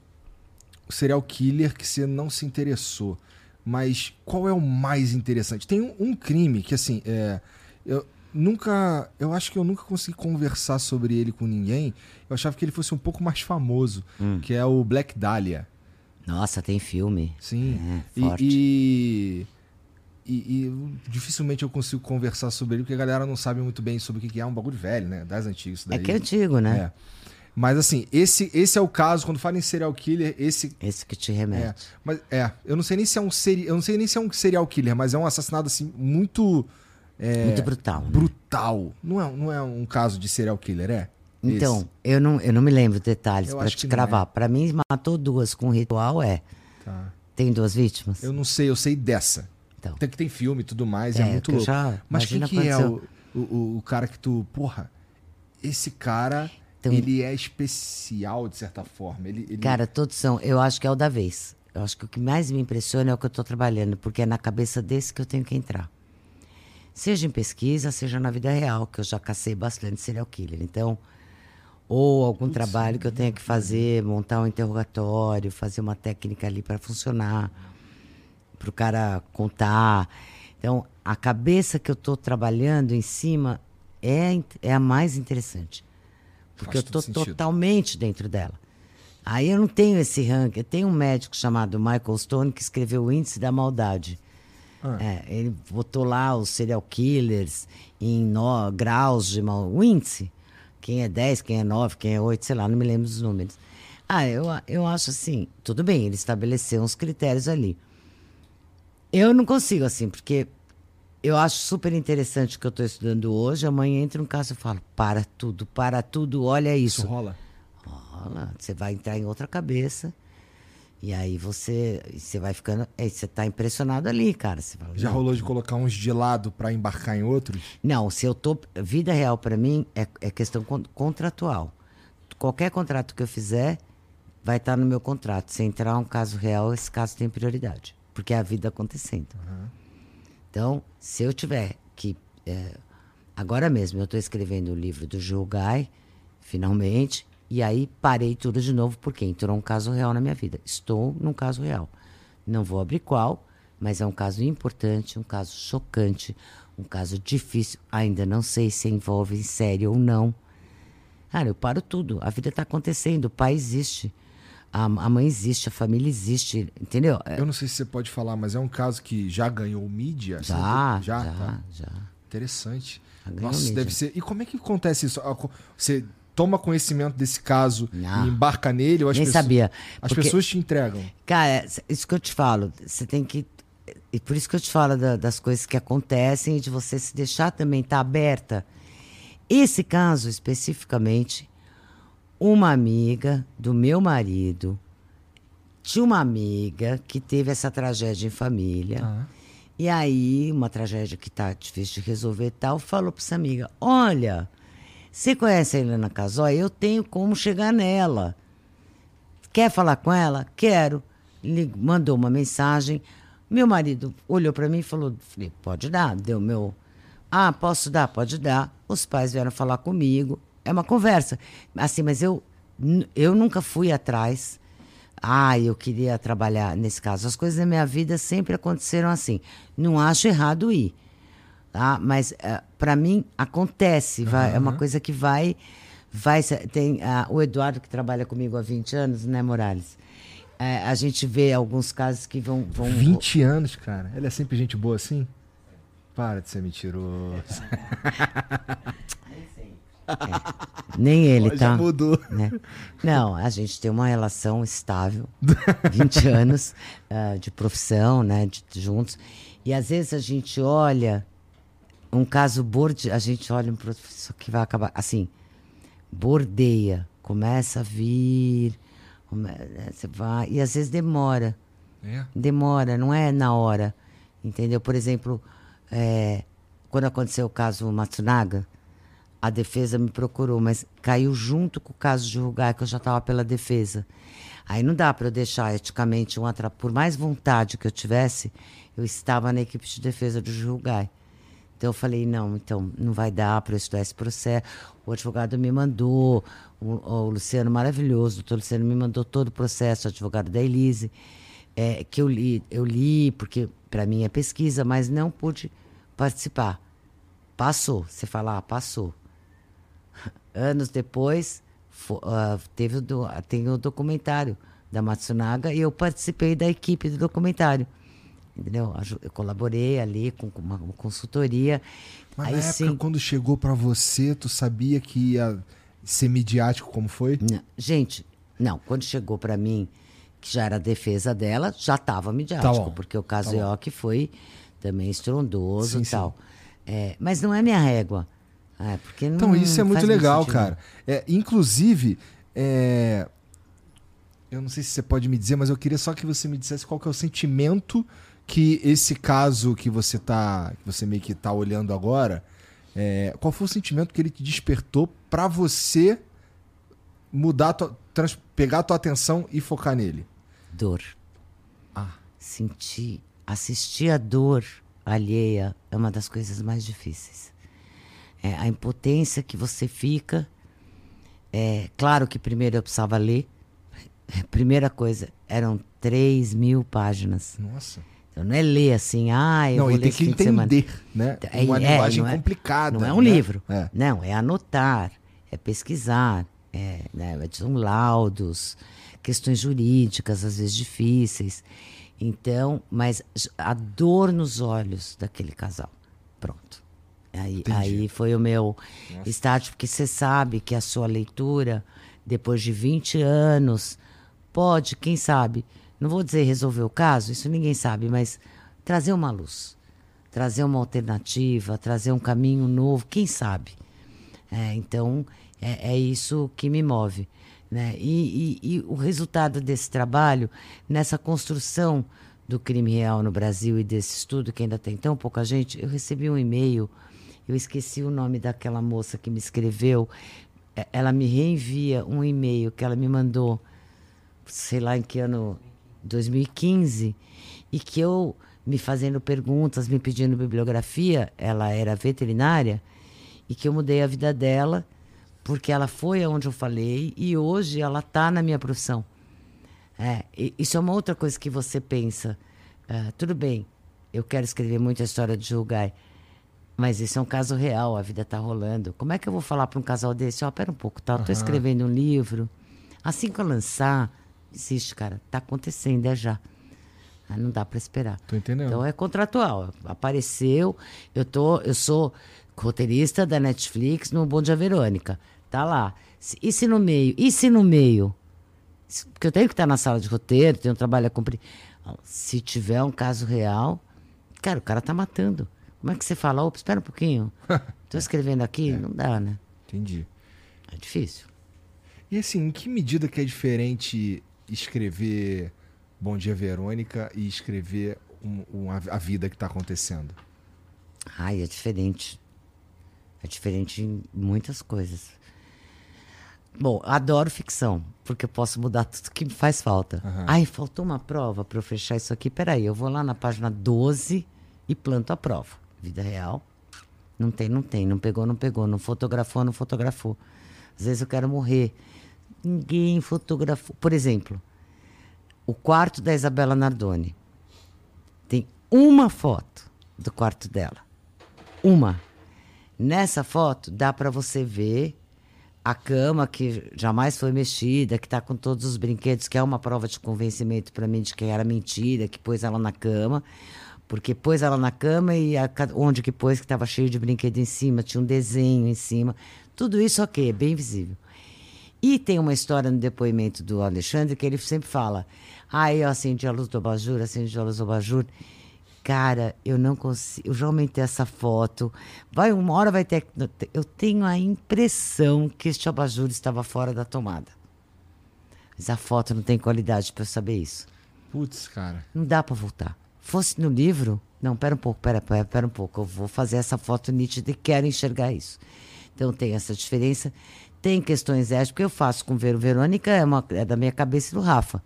serial killer que você não se interessou. Mas qual é o mais interessante? Tem um, um crime que, assim, é, eu nunca. Eu acho que eu nunca consegui conversar sobre ele com ninguém. Eu achava que ele fosse um pouco mais famoso, que é o Black Dahlia. Nossa, tem filme. Sim. É, E- forte. e, e, e dificilmente eu consigo conversar sobre ele, porque a galera não sabe muito bem sobre o que é. É um bagulho velho, né? Das antigas. Isso É daí. que é antigo, né? É. Mas assim, esse, esse é o caso, quando fala em serial killer, esse. Esse que te É, remete. mas é, eu não sei nem se é um seri, eu não sei nem se é um serial killer, mas é um assassinato assim muito é, Muito brutal. né? brutal. Não é, não é um caso de serial killer, é? Então, Esse. eu não, eu não me lembro detalhes acho te cravar. Pra mim, matou duas com ritual, é. Tá. Tem duas vítimas? Eu não sei, eu sei dessa. Então. Tem que tem filme e tudo mais, é, É, muito louco. já- Mas quem que é o, o- o cara que tu. Porra, esse cara, Então- ele é especial de certa forma. Ele, ele- Cara, todos são. Eu acho que é o da vez. Eu acho que o que mais me impressiona é o que eu tô trabalhando, porque é na cabeça desse que eu tenho que entrar. Seja em pesquisa, seja na vida real, que eu já cacei bastante serial killer. Então, ou algum trabalho que eu tenha que fazer, montar um interrogatório, fazer uma técnica ali para funcionar, para o cara contar. Então, a cabeça que eu estou trabalhando em cima é, é a mais interessante. Porque Faz eu estou sentido. totalmente dentro dela. Aí eu não tenho esse ranking. Eu tenho um médico chamado Michael Stone que escreveu o Índice da Maldade. Ah. É, ele botou lá os serial killers em nó- graus de mal. O índice. Quem é 10, quem é 9, quem é 8, sei lá, não me lembro dos números. Ah, eu, eu acho assim, tudo bem, ele estabeleceu uns critérios ali. Eu não consigo, assim, porque eu acho super interessante o que eu estou estudando hoje. Amanhã entra um caso e falo: para tudo, para tudo, olha Isso isso. rola. Rola, você vai entrar em outra cabeça. E aí você, você vai ficando. Aí você tá impressionado ali, cara. Fala, Já não, rolou de colocar uns de lado pra embarcar em outros? não, se eu tô. Vida real para mim é, é questão con- contratual. Qualquer contrato que eu fizer vai estar no meu contrato. Se entrar um caso real, esse caso tem prioridade. Porque é a vida acontecendo. Então, se eu tiver que. é, agora mesmo, eu estou escrevendo o livro do Guy, finalmente, e aí parei tudo de novo, porque entrou um caso real na minha vida. Estou num caso real. Não vou abrir qual, mas é um caso importante, um caso chocante, um caso difícil. Ainda não sei se envolve em série ou não. Cara, eu paro tudo. A vida está acontecendo, o pai existe. A, a mãe existe, a família existe, entendeu? É, Eu não sei se você pode falar, mas é um caso que já ganhou mídia? Já, já, Já, tá. já. Interessante. Nossa, mídia. deve ser. E como é que acontece isso? Ah, Você toma conhecimento desse caso Não. e embarca nele? Ou as Nem pessoas- sabia, As porque- pessoas te entregam. Cara, isso que eu te falo, você tem que. E por isso que eu te falo da- das coisas que acontecem e de você se deixar também estar aberta. Esse caso especificamente, uma amiga do meu marido tinha uma amiga que teve essa tragédia em família. Ah. E aí, uma tragédia que tá difícil de resolver e tal, falou para essa amiga: Olha, você conhece a Helena Casói? Eu tenho como chegar nela. Quer falar com ela? Quero. Ele mandou uma mensagem. Meu marido olhou para mim e falou: Pode dar. Deu meu. Ah, posso dar? Pode dar. Os pais vieram falar comigo. É uma conversa. Assim, mas eu, eu nunca fui atrás. Ah, eu queria trabalhar nesse caso. As coisas da minha vida sempre aconteceram assim. Não acho errado ir. Tá? Mas para mim acontece, vai- é uma coisa que vai vai tem ah, o Eduardo que trabalha comigo há 20 anos, né, Morales? É, a gente vê alguns casos que vão, vão 20 anos, cara. Ele é sempre gente boa assim? Para de ser mentiroso. <laughs> nem ele Já tá. mudou. né? Não, a gente tem uma relação estável, <laughs> 20 anos ah, de profissão, né, de- juntos. E às vezes a gente olha um caso borde, a gente olha um professor que vai acabar assim, bordeia, começa a vir, come- né, você vai e às vezes demora, É? demora, não é na hora, entendeu? Por exemplo, é, quando aconteceu o caso Matsunaga, a defesa me procurou, mas caiu junto com o caso de Rugai, que eu já estava pela defesa. Aí não dá para eu deixar eticamente um atrapalho. Por mais vontade que eu tivesse, eu estava na equipe de defesa do Rugai. Então eu falei, não, então não vai dar para eu estudar esse processo. O advogado me mandou, o, o Luciano maravilhoso, o doutor Luciano me mandou todo o processo, o advogado da Elise, é, que eu li, eu li, porque para mim é pesquisa, mas não pude participar. Passou, você fala, ah, passou. Anos depois, ah, teve do- tem o documentário da Matsunaga e eu participei da equipe do documentário. Entendeu? Eu colaborei ali com, uma, uma consultoria. Mas Aí na época, sim. quando chegou pra você, tu sabia que ia ser midiático como foi? Não, gente, não, quando chegou para mim, que já era a defesa dela, já estava midiático, Tá porque o caso tá. Ioki foi também estrondoso Sim, e tal. É, mas não é minha régua. É, porque não Então, isso é muito legal, sentido. cara. É, inclusive, é, eu não sei se você pode me dizer, mas eu queria só que você me dissesse qual que é o sentimento que esse caso que você tá, que você meio que tá olhando agora, é, qual foi o sentimento que ele te despertou pra você mudar, tua, trans- pegar a tua atenção e focar nele? Dor. Ah. Sentir, assistir a dor alheia é uma das coisas mais difíceis. É, a impotência que você fica. É, claro que primeiro eu precisava ler. <laughs> Primeira coisa, eram 3 mil páginas. Nossa. Então não é ler assim, ah, eu não, vou ler tem que entender, né? É, Uma é, linguagem não é- complicada. Não é um né? livro. É. Não, é anotar, é pesquisar, é, né, são laudos, questões jurídicas, às vezes difíceis. Então, mas a dor nos olhos daquele casal. Pronto. Aí, aí foi o meu start, porque você sabe que a sua leitura, depois de 20 anos, pode, quem sabe, não vou dizer resolver o caso, isso ninguém sabe, mas trazer uma luz, trazer uma alternativa, trazer um caminho novo, quem sabe. É, então, é, é isso que me move. Né? E, e- e o resultado desse trabalho, nessa construção do crime real no Brasil e desse estudo, que ainda tem tão pouca gente, eu recebi um e-mail, eu esqueci o nome daquela moça que me escreveu, é, ela me reenvia um e-mail que ela me mandou, sei lá em que ano, 2015, e que eu, me fazendo perguntas, me pedindo bibliografia, ela era veterinária, e que eu mudei a vida dela, porque ela foi aonde eu falei, e hoje ela está na minha profissão. É, isso é uma outra coisa que você pensa. ah, tudo bem, eu quero escrever muita história de Julgai, mas isso é um caso real, a vida está rolando. Como é que eu vou falar para um casal desse? Ó, pera um pouco, tá? Eu tô escrevendo um livro. Assim que eu lançar, existe, cara. Tá acontecendo, é já. Ah, não dá para esperar. Tô entendendo. Então é contratual. Apareceu, eu tô, eu sou roteirista da Netflix no Bom Dia Verônica. Tá lá. E se no meio? E se no meio? Porque eu tenho que estar na sala de roteiro, tenho um trabalho a cumprir. Se tiver um caso real, cara, o cara tá matando. Como é que você fala? Opa, espera um pouquinho. <laughs> Tô escrevendo aqui? Não dá, né? Entendi. É difícil. E assim, em que medida que é diferente escrever Bom Dia Verônica e escrever um- um- a, vida que tá acontecendo? Ai, é diferente. É diferente em muitas coisas. Bom, adoro ficção, porque eu posso mudar tudo que me faz falta. Ai, faltou uma prova para eu fechar isso aqui. Peraí, eu vou lá na página 12 e planto a prova. Vida real. Não tem, não tem. Não pegou, não pegou. Não fotografou, não fotografou. Às vezes eu quero morrer. Ninguém fotografou. Por exemplo, o quarto da Isabela Nardoni. Tem uma foto do quarto dela. Uma. Nessa foto dá para você ver a cama que jamais foi mexida, que está com todos os brinquedos, que é uma prova de convencimento para mim de que era mentira, que pôs ela na cama. Porque pôs ela na cama e a, onde que pôs, que estava cheio de brinquedo em cima, tinha um desenho em cima. Tudo isso, ok, é bem visível. E tem uma história no depoimento do Alexandre que ele sempre fala: ah, eu acendi a luz do abajur, acendi a luz do abajur. Cara, eu não consigo. Eu já aumentei essa foto. Vai, uma hora vai ter. Eu tenho a impressão que este abajur estava fora da tomada. Mas a foto não tem qualidade para eu saber isso. Putz, cara. Não dá para voltar. Fosse no livro. Não, pera um pouco, pera, pera, pera um pouco. Eu vou fazer essa foto nítida e quero enxergar isso. Então tem essa diferença. Tem questões éticas, porque eu faço com Ver Verônica, é, uma, é da minha cabeça e do Rafa.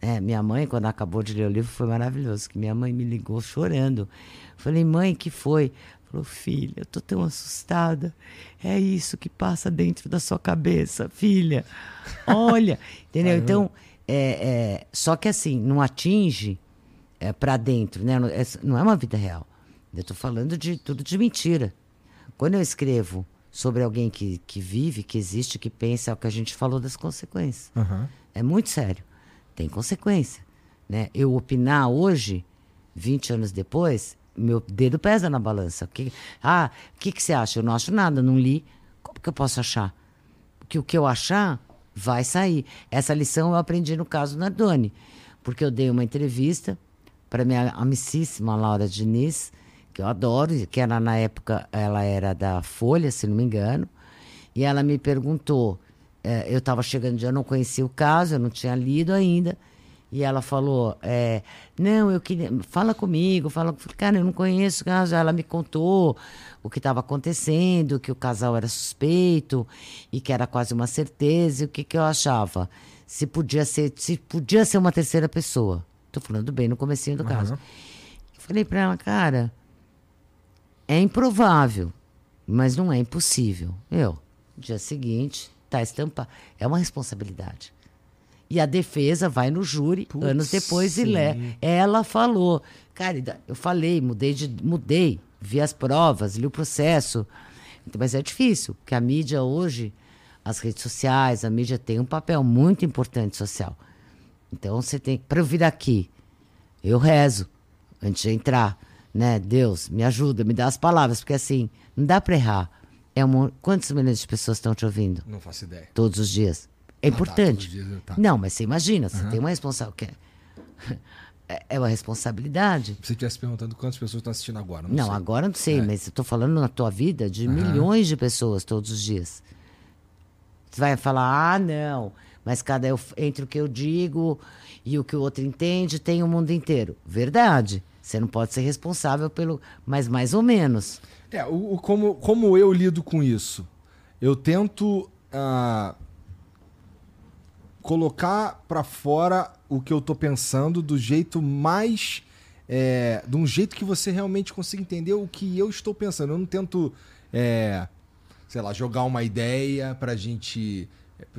É, minha mãe, quando acabou de ler o livro, foi maravilhoso, que minha mãe me ligou chorando. Falei, mãe, que foi? Falou, filha, eu tô tão assustada. É isso que passa dentro da sua cabeça, filha. Olha, <laughs> entendeu? Então, é, é, só que assim, não atinge é, para dentro, né? Não é uma vida real. Eu tô falando de tudo de mentira. Quando eu escrevo sobre alguém que, que vive, que existe, que pensa, é o que a gente falou das consequências. Uhum. É muito sério tem consequência. Né? Eu opinar hoje, 20 anos depois, meu dedo pesa na balança. Que, ah, o que, que você acha? Eu não acho nada, não li. Como que eu posso achar? Porque o que eu achar vai sair. Essa lição eu aprendi no caso Nardoni, porque eu dei uma entrevista para minha amicíssima Laura Diniz, que eu adoro, que era na época, ela era da Folha, se não me engano, e ela me perguntou é, eu estava chegando, eu não conhecia o caso, eu não tinha lido ainda. E ela falou, é, não, eu queria, fala comigo, fala, cara, eu não conheço o caso. Ela me contou o que estava acontecendo, que o casal era suspeito e que era quase uma certeza. E o que, que eu achava? Se podia ser, se podia ser uma terceira pessoa. Estou falando bem no comecinho do uhum. caso. Eu falei para ela, cara, é improvável, mas não é impossível. Eu, dia seguinte, está estampado. É uma responsabilidade. E a defesa vai no júri Putz, anos depois sim. e lê. Ela falou. Cara, eu falei, mudei, de, mudei, vi as provas, li o processo. Mas é difícil, porque a mídia hoje, as redes sociais, a mídia tem um papel muito importante social. Então você tem. Para eu vir aqui, eu rezo antes de entrar. Né? Deus, me ajuda, me dá as palavras, porque assim, não dá para errar. É uma... Quantos milhões de pessoas estão te ouvindo? Não faço ideia. Todos os dias. É ah, tá, importante. Tá, dias, tá. Não, mas você imagina, você uhum. tem uma responsabilidade. <laughs> É, é uma responsabilidade. Você estivesse perguntando quantas pessoas estão assistindo agora. Não, não sei. agora não sei, é. mas eu estou falando na tua vida de uhum. milhões de pessoas todos os dias. Você vai falar, ah, não, mas cada eu, entre o que eu digo e o que o outro entende, tem o mundo inteiro. Verdade. Você não pode ser responsável pelo. Mas mais ou menos. É, o, o como, como eu lido com isso? Eu tento uh, colocar para fora o que eu tô pensando do jeito mais. É, de um jeito que você realmente consiga entender o que eu estou pensando. Eu não tento, é, sei lá, jogar uma ideia pra gente.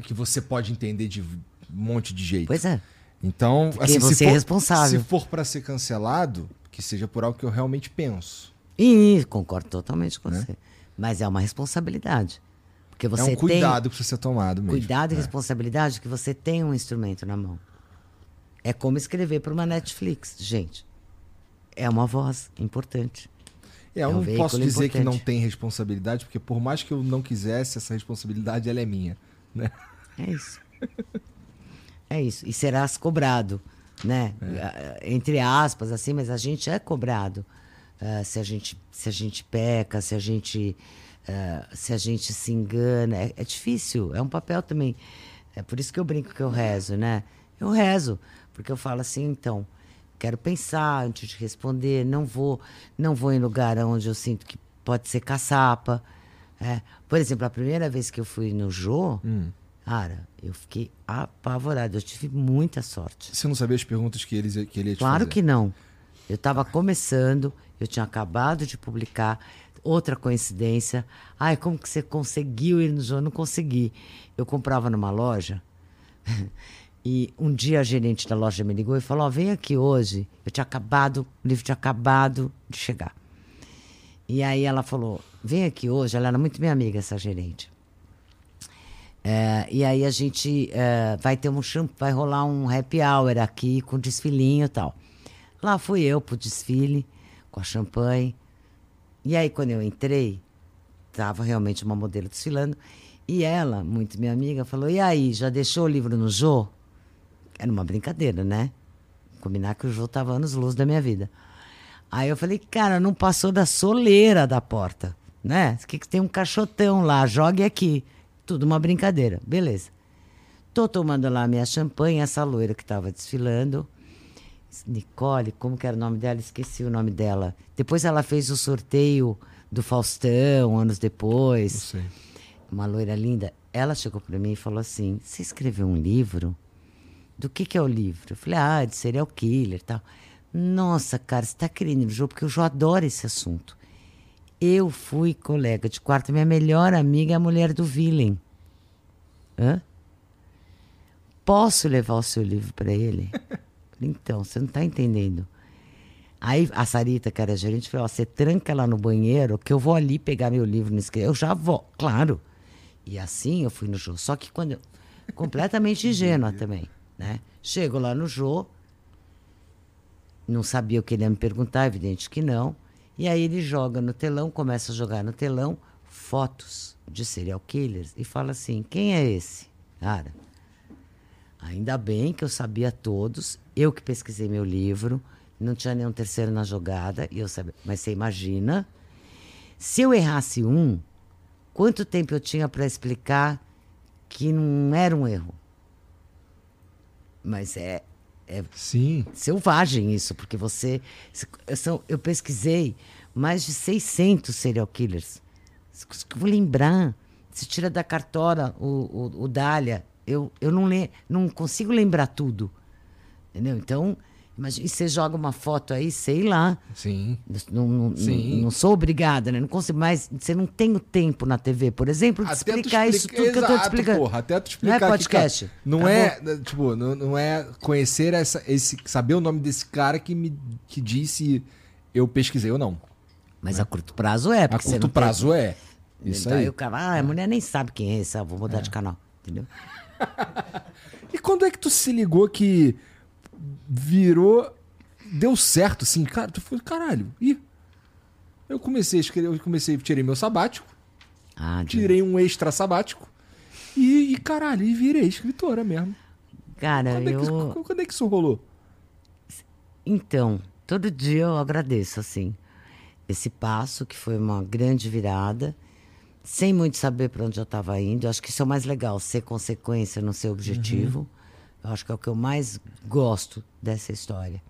Que você pode entender de um monte de jeito. Pois é. Então, Porque assim, você é for, é responsável. Se for para ser cancelado, que seja por algo que eu realmente penso. E concordo totalmente com né? você. Mas é uma responsabilidade. Porque você é um cuidado tem, que precisa ser tomado mesmo. Cuidado e é. responsabilidade que você tem um instrumento na mão. É como escrever para uma Netflix, gente. É uma voz importante. É, eu é um não posso dizer importante. que não tem responsabilidade, porque por mais que eu não quisesse, essa responsabilidade ela é minha. Né? É isso. é isso. E serás cobrado, né? É. Entre aspas, assim, mas a gente é cobrado. Uh, se, a gente, se a gente peca, se a gente, uh, se a gente se engana. É, é, difícil, é um papel também. É por isso que eu brinco que eu rezo, né? Eu rezo, porque eu falo assim, então, quero pensar antes de responder, não vou, não vou em lugar onde eu sinto que pode ser caçapa. É. Por exemplo, a primeira vez que eu fui no Jô, hum. cara, eu fiquei apavorado. Eu tive muita sorte. Você não sabia as perguntas que, eles, que ele ia te claro fazer? que não. Eu estava começando, eu tinha acabado de publicar. Outra coincidência. Ai, como que você conseguiu ir no jornal? Não consegui. Eu comprava numa loja. <laughs> E um dia a gerente da loja me ligou e falou: oh, vem aqui hoje. Eu tinha acabado, o livro tinha acabado de chegar. E aí ela falou: vem aqui hoje. Ela era muito minha amiga, essa gerente. É, e aí a gente é, vai ter um vai rolar um happy hour aqui com desfilinho e tal. Lá fui eu pro desfile com a champanhe. E aí quando eu entrei, tava realmente uma modelo desfilando. E ela, muito minha amiga, falou: "E aí, já deixou o livro no Jô?" Era uma brincadeira, né? Combinar que o Jô tava anos luz da minha vida. Aí eu falei, cara, não passou da soleira da porta, né? Que que tem um caixotão lá, jogue aqui. Tudo uma brincadeira, beleza. Tô tomando lá minha champanhe, essa loira que estava desfilando. Nicole, como que era o nome dela? Esqueci o nome dela. Depois ela fez o sorteio do Faustão, anos depois. Não sei. Uma loira linda. Ela chegou para mim e falou assim: Você escreveu um livro? Do que, que é o livro? Eu falei: Ah, de serial killer e tal. Nossa, cara, você tá querendo jogo? Porque eu já adoro esse assunto. Eu fui colega de quarto, minha melhor amiga é a mulher do Villain. Hã? Posso levar o seu livro para ele? <laughs> Então, você não está entendendo. Aí a Sarita, que era gerente, falou: você tranca lá no banheiro que eu vou ali pegar meu livro no escritório. Eu já vou, claro. E assim eu fui no Jô. Só que quando eu. Completamente <laughs> ingênua também, né? Chego lá no Jô, não sabia o que ele ia me perguntar, evidente que não. E aí ele joga no telão, começa a jogar no telão fotos de serial killers e fala assim: quem é esse? Cara, ainda bem que eu sabia todos, eu que pesquisei meu livro, não tinha nenhum terceiro na jogada, e eu sabia. Mas você imagina, se eu errasse um, quanto tempo eu tinha para explicar que não era um erro? Mas é, é Sim. selvagem isso, porque você. Eu, são- eu pesquisei mais de 600 serial killers. Se eu vou lembrar, se tira da cartola o, o, o Dália, eu, eu não, le, não consigo lembrar tudo. Entendeu? Então, imagina, e você joga uma foto aí, sei lá. Sim. Não, não, Sim. não, não sou obrigada, né? Não consigo mais. Você não tem o tempo na TV, por exemplo, de Até explicar isso explica- tudo que eu tô te explicando. Porra, até tu Não explicar é que, podcast. cara, não é, né, tipo, não, não é conhecer essa, esse, saber o nome desse cara que me que disse eu pesquisei ou não. Mas a curto prazo é, A curto não tem- prazo é. Isso então, aí. o cara, ah, a mulher nem sabe quem é esse, ah, vou mudar de canal. Entendeu? <laughs> E quando é que tu se ligou que virou, deu certo, assim, cara, tu foi, caralho, ih, eu comecei a escrever, eu comecei, tirei meu sabático, Ah, tirei um extra sabático e, e caralho, e virei escritora mesmo. Cara, Quando, é eu. que, quando é que isso rolou? Então, todo dia eu agradeço, assim, esse passo, que foi uma grande virada, sem muito saber para onde eu estava indo. Eu acho que isso é o mais legal, ser consequência, não ser objetivo. Eu acho que é o que eu mais gosto dessa história.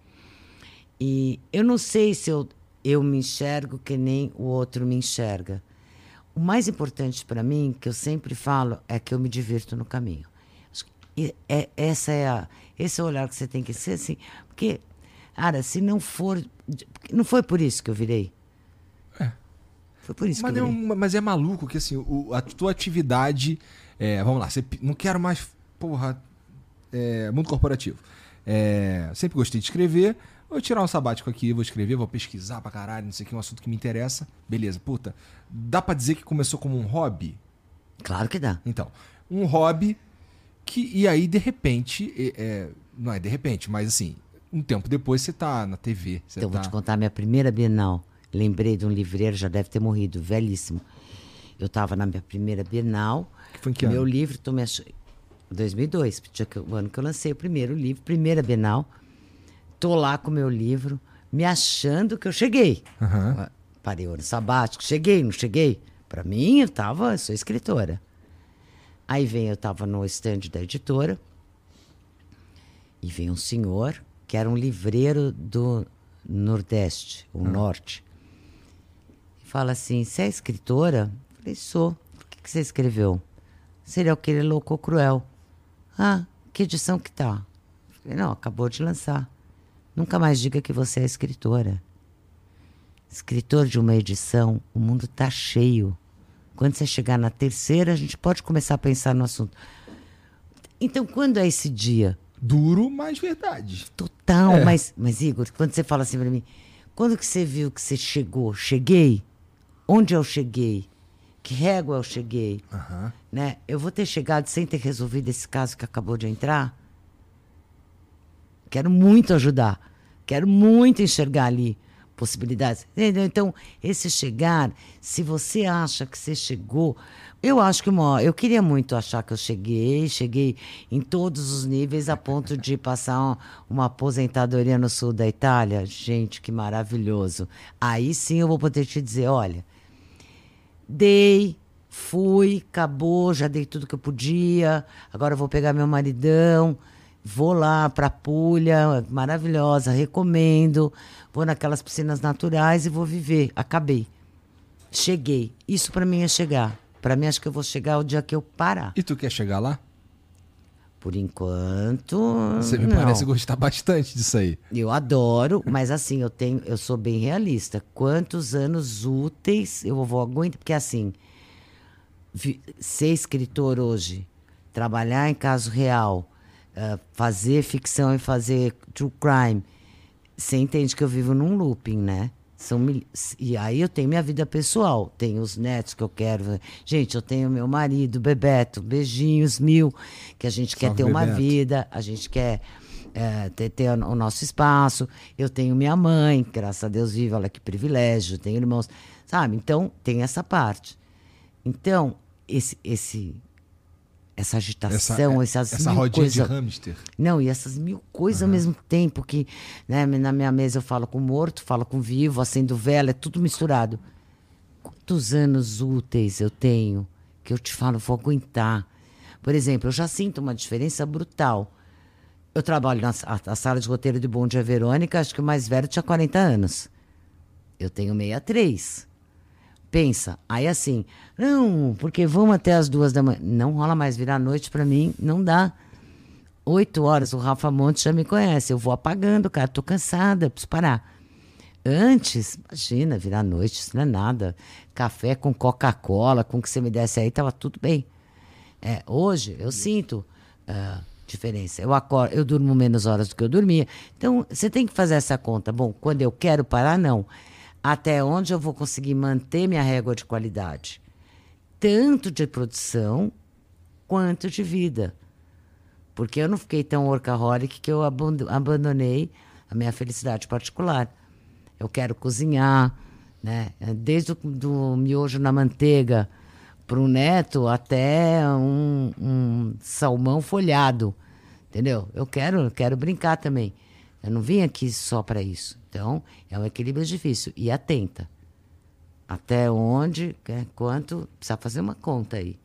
E eu não sei se eu, eu me enxergo que nem o outro me enxerga. O mais importante para mim, que eu sempre falo, é que eu me divirto no caminho. E- é, essa é a, esse é o olhar que você tem que ser, assim. Porque, cara, se não for. Não foi por isso que eu virei. Foi por isso Mas que é, eu virei. um- mas é maluco que assim, o- a tua atividade. é, vamos lá, você não quero mais. Porra. É, mundo corporativo. É, sempre gostei de escrever. Vou tirar um sabático aqui, vou escrever, vou pesquisar pra caralho, não sei o que, um assunto que me interessa. Beleza, puta. Dá pra dizer que começou como um hobby? Claro que dá. Então, um hobby que. E aí, de repente. é, é, não é de repente, mas assim, um tempo depois você tá na TV. Você Então, tá... vou te contar a minha primeira Bienal. Lembrei de um livreiro, já deve ter morrido, velhíssimo. Eu estava na minha primeira Bienal. Que foi em que meu ano? livro, tô me ach... 2002, dia que- o ano que eu lancei o primeiro livro, primeira Bienal. Tô lá com o meu livro, me achando que eu cheguei. Aham. Parei o ano sabático, cheguei, não cheguei? Para mim, eu tava, eu sou escritora. Aí vem, eu tava no stand da editora, e vem um senhor que era um livreiro do Nordeste, o Norte. E fala assim: Você é escritora? Eu falei: Sou. O que, que você escreveu? Serial Killer Louco ou Cruel. Ah, que edição que tá? Falei: Não, acabou de lançar. Nunca mais diga que você é escritora. Escritor de uma edição, o mundo tá cheio. Quando você chegar na terceira, a gente pode começar a pensar no assunto. Então, quando é esse dia? Duro, mas verdade. Total, É. mas, mas Igor, quando você fala assim pra mim, quando que você viu que você chegou? Cheguei? Onde eu cheguei? Que régua eu cheguei? Aham. Né? Eu vou ter chegado sem ter resolvido esse caso que acabou de entrar? Quero muito ajudar. Quero muito enxergar ali possibilidades. Entendeu? Então, esse chegar, se você acha que você chegou, eu acho que uma, eu queria muito achar que eu cheguei, cheguei em todos os níveis a ponto de <laughs> passar uma, uma aposentadoria no sul da Itália. Gente, que maravilhoso. Aí sim eu vou poder te dizer, olha, dei, fui, acabou, já dei tudo que eu podia. Agora eu vou pegar meu maridão, vou lá para Puglia, maravilhosa, recomendo. Vou naquelas piscinas naturais e vou viver. Acabei. Cheguei. Isso para mim é chegar. Para mim acho que eu vou chegar o dia que eu parar. E tu quer chegar lá? Por enquanto, Você me não. parece gostar bastante disso aí. Eu adoro, mas assim, eu tenho, eu sou bem realista. Quantos anos úteis eu vou aguentar? Porque assim, ser escritor hoje, trabalhar em caso real, ah, fazer ficção e fazer true crime, você entende que eu vivo num looping, né? São mil... E aí eu tenho minha vida pessoal, tenho os netos que eu quero. Gente, eu tenho meu marido, Bebeto, beijinhos mil, que a gente quer Salve, ter uma Bebeto. vida, a gente quer é, ter, ter o nosso espaço. Eu tenho minha mãe, graças a Deus viva, olha que privilégio, tenho irmãos, sabe? Então, tem essa parte. Então, esse, esse, essa agitação, essas essa mil rodinha de hamster. não, e essas mil coisas ao mesmo tempo que né, na minha mesa eu falo com morto, falo com vivo, acendo vela, é tudo misturado. Quantos anos úteis eu tenho que eu te falo, vou aguentar? Por exemplo, eu já sinto uma diferença brutal. Eu trabalho na a sala de roteiro de Bom Dia Verônica, acho que o mais velho tinha 40 anos. Eu tenho 63. Pensa, aí assim, não, porque vamos até as duas da manhã. Não rola mais virar noite pra mim, não dá. Oito horas, o Rafa Monte já me conhece. Eu vou apagando, cara, tô cansada, preciso parar. Antes, imagina, virar noite, isso não é nada. Café com Coca-Cola, com o que você me desse aí, tava tudo bem. É, hoje, eu sinto ah, diferença. Eu acordo, eu durmo menos horas do que eu dormia. Então, você tem que fazer essa conta. Bom, quando eu quero parar, não. Até onde eu vou conseguir manter minha régua de qualidade? Tanto de produção quanto de vida. Porque eu não fiquei tão workaholic que eu abando- abandonei a minha felicidade particular. Eu quero cozinhar, né? Desde o do miojo na manteiga para um neto até um, um salmão folhado, entendeu? Eu quero, quero brincar também. Eu não vim aqui só para isso. Então, é um equilíbrio difícil e atenta. Até onde, né, quanto, precisa fazer uma conta aí.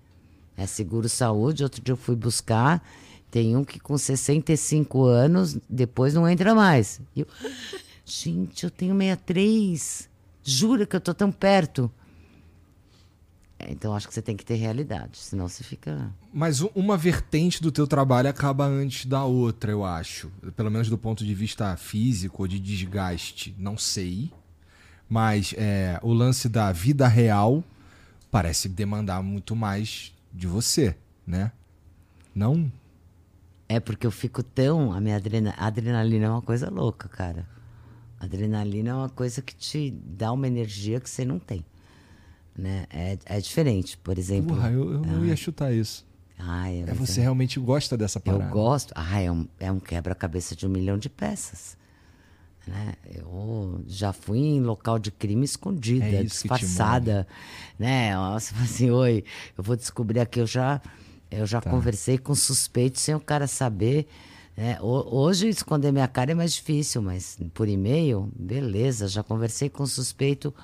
É seguro saúde, outro dia eu fui buscar, tem um que com 65 anos, depois não entra mais. Eu, <laughs> gente, eu tenho 63. Jura que eu tô tão perto? É, Então acho que você tem que ter realidade, senão você fica. Mas uma vertente do teu trabalho acaba antes da outra, eu acho. Pelo menos do ponto de vista físico ou de desgaste, não sei. Mas é, o lance da vida real parece demandar muito mais de você, né? Não? É porque eu fico tão. A minha adrena... a adrenalina é uma coisa louca, cara. A adrenalina é uma coisa que te dá uma energia que você não tem. Né? É, é diferente, por exemplo. Porra, eu, eu não ia chutar isso. Ai, É você eu- realmente gosta dessa Eu parada. gosto. Ah, é um, é um quebra-cabeça de um milhão de peças. Né? Eu já fui em local de crime escondida, É disfarçada. Né? Você fala assim, oi, eu vou descobrir aqui, eu já, eu já Tá. conversei com suspeitos sem o cara saber. né? Ho- Hoje esconder minha cara é mais difícil, mas por e-mail, beleza, já conversei com suspeito.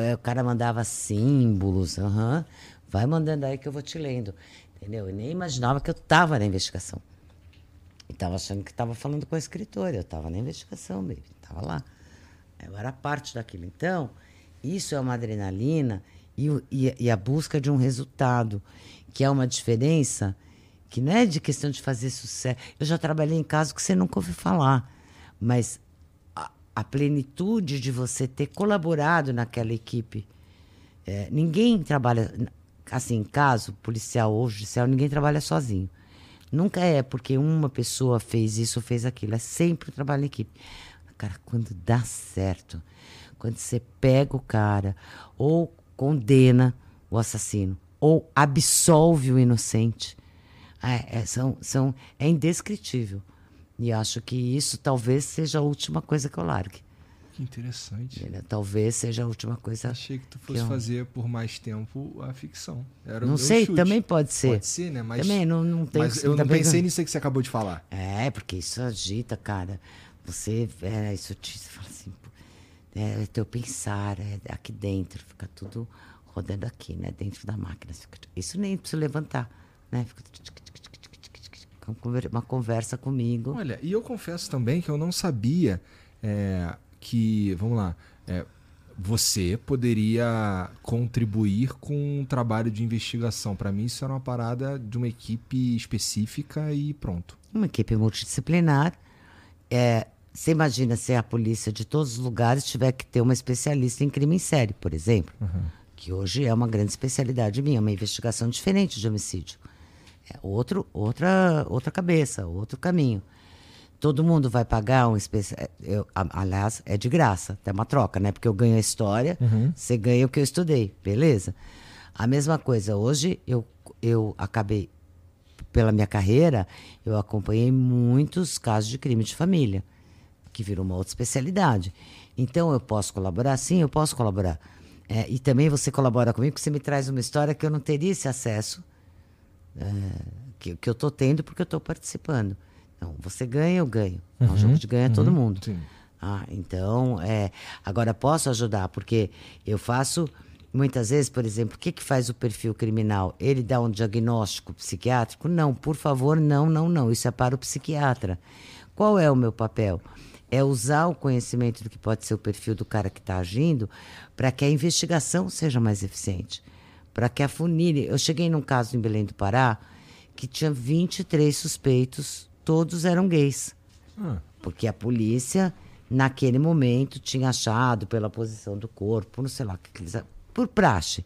Eh, O cara mandava símbolos, aham. vai mandando aí que eu vou te lendo. Entendeu? Eu nem imaginava que eu estava na investigação. E tava achando que estava falando com a escritora. Eu estava na investigação, baby. Estava lá. Eu era parte daquilo. Então, isso é uma adrenalina e, e- e a busca de um resultado, que é uma diferença que não é de questão de fazer sucesso. Eu já trabalhei em casos que você nunca ouviu falar, mas a, plenitude de você ter colaborado naquela equipe. É, ninguém trabalha, assim, caso policial ou judicial, ninguém trabalha sozinho. Nunca é porque uma pessoa fez isso fez aquilo. É sempre o trabalho em equipe. Cara, quando dá certo, quando você pega o cara ou condena o assassino ou absolve o inocente. É, é, são, são, é indescritível. E acho que isso talvez seja a última coisa que eu largue. Que interessante. Né? Talvez seja a última coisa. Achei que tu fosse eu... fazer por mais tempo a ficção. Era não sei, chute. também pode ser. Pode ser, né? Mas, também não, não tem Mas eu não pensei nisso que você acabou de falar. É, porque isso agita, cara. Você, é, isso te você fala assim, é, teu pensar, é aqui dentro, fica tudo rodando aqui, né? Dentro da máquina. Isso nem precisa levantar, né? Fica uma conversa comigo. Olha, e eu confesso também que eu não sabia é, que, vamos lá, é, você poderia contribuir com um trabalho de investigação. Para mim, isso era uma parada de uma equipe específica e pronto. Uma equipe multidisciplinar. É, você imagina se a polícia de todos os lugares tiver que ter uma especialista em crime em série, por exemplo, uhum. que hoje é uma grande especialidade minha, uma investigação diferente de homicídio. É outro, outra, outra cabeça, outro caminho. Todo mundo vai pagar um especial. É, aliás, é de graça, é uma troca, né? Porque eu ganho a história, uhum. você ganha o que eu estudei, beleza? A mesma coisa, hoje eu, eu acabei, pela minha carreira, eu acompanhei muitos casos de crime de família, que virou uma outra especialidade. Então eu posso colaborar? Sim, eu posso colaborar. É, e também você colabora comigo, porque você me traz uma história que eu não teria esse acesso é, que, que eu estou tendo porque eu estou participando. Então, você ganha, eu ganho. Uhum, é um jogo de ganha uhum, todo mundo. Sim. Ah, então, é, agora posso ajudar, porque eu faço muitas vezes, por exemplo, o que, que faz o perfil criminal? Ele dá um diagnóstico psiquiátrico? Não, por favor, não, não, não. Isso é para o psiquiatra. Qual é o meu papel? É usar o conhecimento do que pode ser o perfil do cara que está agindo para que a investigação seja mais eficiente para que afunile. Eu cheguei num caso em Belém do Pará que tinha 23 suspeitos, todos eram gays. Ah. Porque a polícia, naquele momento, tinha achado, pela posição do corpo, não sei lá, por praxe,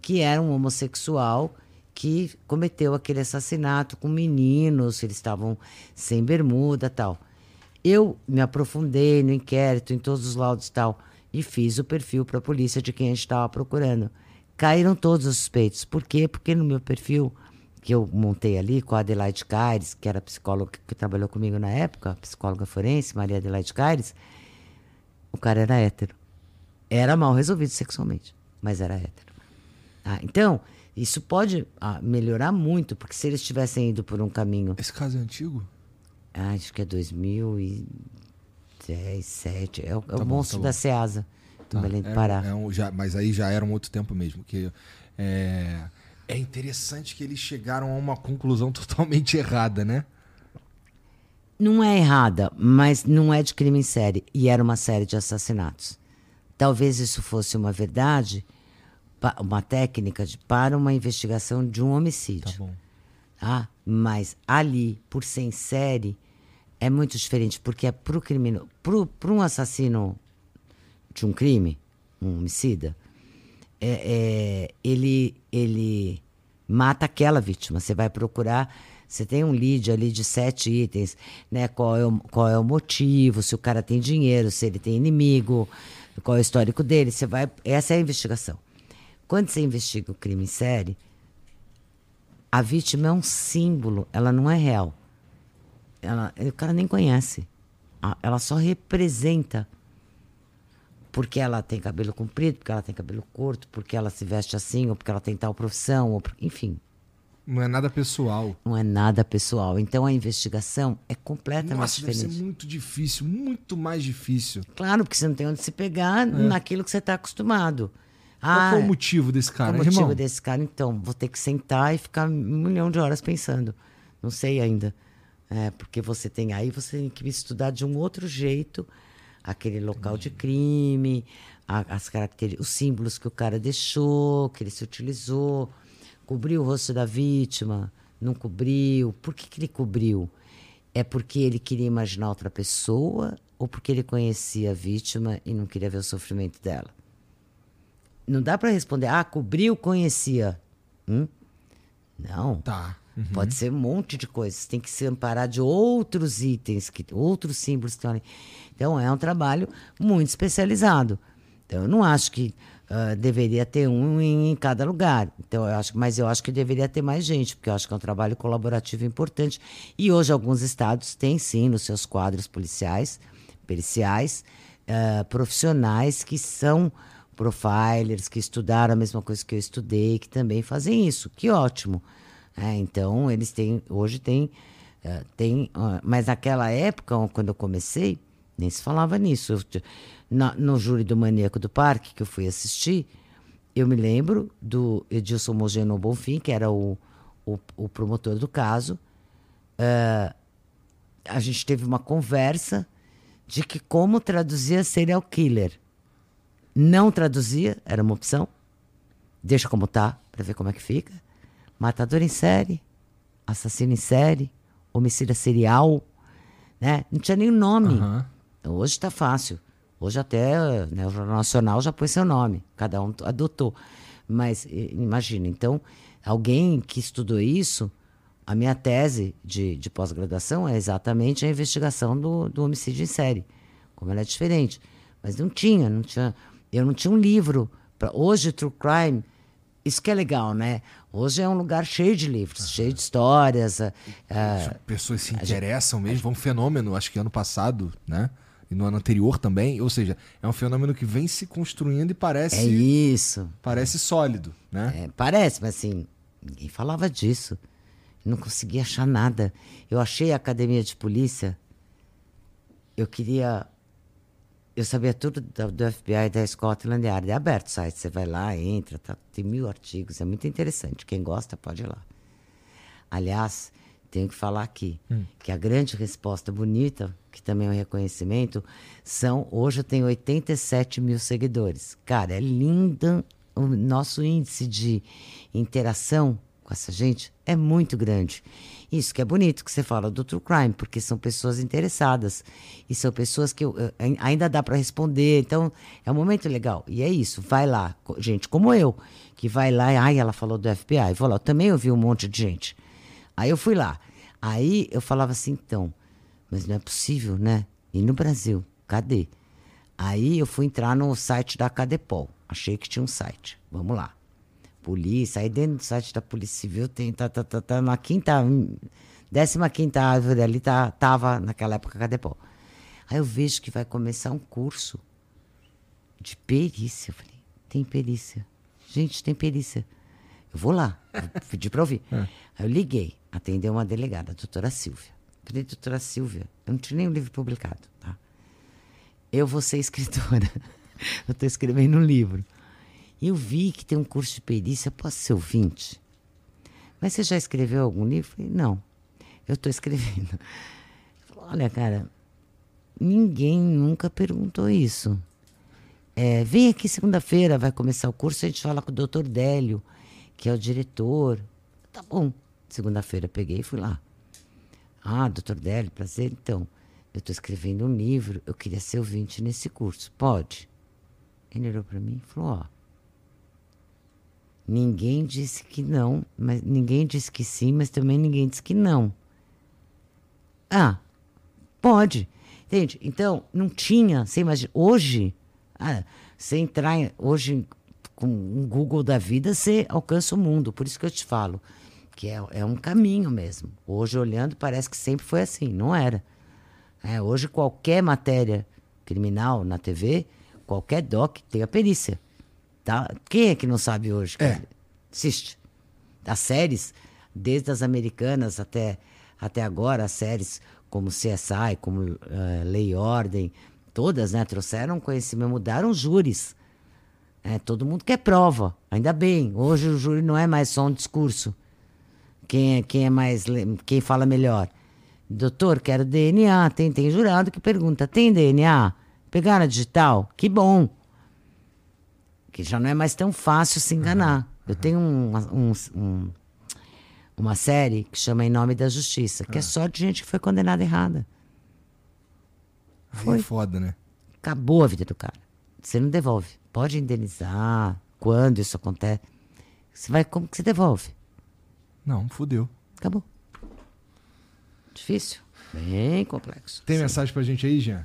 que era um homossexual que cometeu aquele assassinato com meninos, eles estavam sem bermuda tal. Eu me aprofundei no inquérito, em todos os laudos tal, e fiz o perfil para a polícia de quem a gente estava procurando caíram todos os suspeitos. Por quê? Porque no meu perfil que eu montei ali com a Adelaide Caires, que era psicóloga que trabalhou comigo na época, psicóloga forense, Maria Adelaide Caires, o cara era hétero. Era mal resolvido sexualmente, mas era hétero. Ah, então, isso pode ah, melhorar muito, porque se eles tivessem ido por um caminho. Esse caso é antigo? Ah, acho que é 2010, 2007. É o, tá é o bom, monstro tá da Ceasa tá. Belém do é, Pará. É um, já, mas aí já era um outro tempo mesmo. Que é, é interessante que eles chegaram a uma conclusão <laughs> totalmente errada, né? Não é errada, mas não é de crime em série. E era uma série de assassinatos. Talvez isso fosse uma verdade, uma técnica de, para uma investigação de um homicídio. Tá bom. Ah, mas ali, por ser em série, é muito diferente, porque é para criminoso, para um assassino de um crime, um homicida, é, é, ele, ele mata aquela vítima. Você vai procurar, você tem um lead ali de sete itens, né? Qual é, o, qual é o motivo, se o cara tem dinheiro, se ele tem inimigo, qual é o histórico dele. Você vai, essa é a investigação. Quando você investiga o crime em série, a vítima é um símbolo, ela não é real. Ela, o cara nem conhece. Ela só representa porque ela tem cabelo comprido, porque ela tem cabelo curto, porque ela se veste assim, ou porque ela tem tal profissão, ou enfim. Não é nada pessoal. Não é nada pessoal. Então a investigação é completamente Nossa, diferente. Deve ser muito difícil, muito mais difícil. Claro, porque você não tem onde se pegar é. naquilo que você está acostumado. Qual ah, é o motivo desse cara? Qual é o motivo desse cara? Então, vou ter que sentar e ficar um milhão de horas pensando. Não sei ainda. É, porque você tem aí, você tem que estudar de um outro jeito aquele local de crime, a, as características, os símbolos que o cara deixou, que ele se utilizou, cobriu o rosto da vítima, não cobriu. Por que, que ele cobriu? É porque ele queria imaginar outra pessoa ou porque ele conhecia a vítima e não queria ver o sofrimento dela? Não dá para responder, ah, cobriu, conhecia. Hum? Não. Tá. Uhum. Pode ser um monte de coisas. Tem que se amparar de outros itens, que, outros símbolos que estão ali. Então, é um trabalho muito especializado. Então, eu não acho que ah, deveria ter um em, em cada lugar. Então, eu acho, mas eu acho que deveria ter mais gente, porque eu acho que é um trabalho colaborativo importante. E hoje alguns estados têm sim nos seus quadros policiais, periciais, ah, profissionais que são profilers, que estudaram a mesma coisa que eu estudei, que também fazem isso. Que ótimo. É, então, eles têm, hoje tem, eh, tem mas naquela época, quando eu comecei, nem se falava nisso. Eu, na- no júri do Maníaco do Parque, que eu fui assistir, eu me lembro do Edilson Mogeno Bonfim, que era o, o, o promotor do caso. Ah, a gente teve uma conversa de que como traduzia serial killer. Não traduzia, era uma opção. Deixa como tá, para ver como é que fica. Matador em série, assassino em série, homicida serial, né? Não tinha nem nome. Então, hoje está fácil. Hoje até né, o Jornal Nacional já pôs seu nome, cada um adotou. Mas imagina, então, alguém que estudou isso, a minha tese de, de pós-graduação é exatamente a investigação do, do homicídio em série. Como ela é diferente. Mas não tinha, não tinha. Eu não tinha um livro. Pra, hoje, True Crime, isso que é legal, né? Hoje é um lugar cheio de livros, cheio de histórias. ah, Pessoas se interessam mesmo, é um fenômeno, acho que ano passado, né? E no ano anterior também. Ou seja, é um fenômeno que vem se construindo e parece, é isso. parece sólido, né? É, parece, mas assim, ninguém falava disso. Não conseguia achar nada. Eu achei a academia de polícia. Eu queria. Eu sabia tudo do, do FBI e da Scotland Yard. É aberto o site. Você vai lá, entra, tá, tem mil artigos. É muito interessante. Quem gosta, pode ir lá. Aliás, tenho que falar aqui que a grande resposta bonita, que também é um reconhecimento, são. Hoje eu tenho 87 mil seguidores. Cara, é linda. O nosso índice de interação com essa gente é muito grande. Isso que é bonito que você fala do True Crime, porque são pessoas interessadas. E são pessoas que ai- ainda dá para responder. Então, é um momento legal. E é isso, vai lá. Gente como eu, que vai lá e, ai, ela falou do FBI. Vou lá, eu também ouvi um monte de gente. Aí eu fui lá. Aí eu falava assim, então, mas não é possível, né? E no Brasil, cadê? Aí eu fui entrar no site da Cadepol. Achei que tinha um site. Vamos lá. Polícia, aí dentro do site da Polícia Civil tem, tá, tá, tá, tá na quinta, hum, décima quinta árvore ali, tá, tava naquela época a Cadepol. Aí eu vejo que vai começar um curso de perícia. Eu falei, tem perícia. Gente, tem perícia. Eu vou lá, vou <laughs> pedir para ouvir. Aí eu liguei, atendeu uma delegada, a doutora Silvia. Falei, doutora Silvia, eu não tinha nem o livro publicado, tá? Eu vou ser <laughs> escritora. eu estou escrevendo um livro. Eu vi que tem um curso de perícia, posso ser ouvinte? Mas você já escreveu algum livro? Falei, não, eu estou <laughs> escrevendo. Olha, cara, ninguém nunca perguntou isso. É, vem aqui segunda-feira, vai começar o curso, a gente fala com o doutor Délio, que é o diretor. Tá bom. Segunda-feira peguei e fui lá. Ah, doutor Délio, prazer. Então, eu estou escrevendo um livro, eu queria ser ouvinte nesse curso. Pode? Ele olhou para mim e falou, ó. Ninguém disse que não, mas ninguém disse que sim, mas também ninguém disse que não. Ah, pode. Entende? Então, não tinha, você imagina, hoje, ah, você entrar hoje com um Google da vida, você alcança o mundo. Por isso que eu te falo, que é, é um caminho mesmo. Hoje, olhando, parece que sempre foi assim, não era. É, hoje, qualquer matéria criminal na TV, qualquer doc tem a perícia. Tá? Quem é que não sabe hoje? É. Assiste. As séries, desde as americanas até, até agora, as séries como CSI, como eh, Lei e Ordem, todas né, trouxeram conhecimento, mudaram júris. É, todo mundo quer prova, ainda bem. Hoje o júri não é mais só um discurso. Quem é, quem é mais. Quem fala melhor? Doutor, quero DNA. Tem, tem jurado que pergunta: tem DNA? Pegaram a digital? Que bom. Que já não é mais tão fácil se enganar. Eu tenho um, um- um- uma série que chama Em Nome da Justiça, que é só de gente que foi condenada errada. Aí é foda, né? Acabou a vida do cara. Você não devolve. Pode indenizar quando isso acontece. Você vai, como que você devolve? Não, fudeu. Acabou. Difícil. Bem complexo. Tem mensagem pra gente aí, Jean?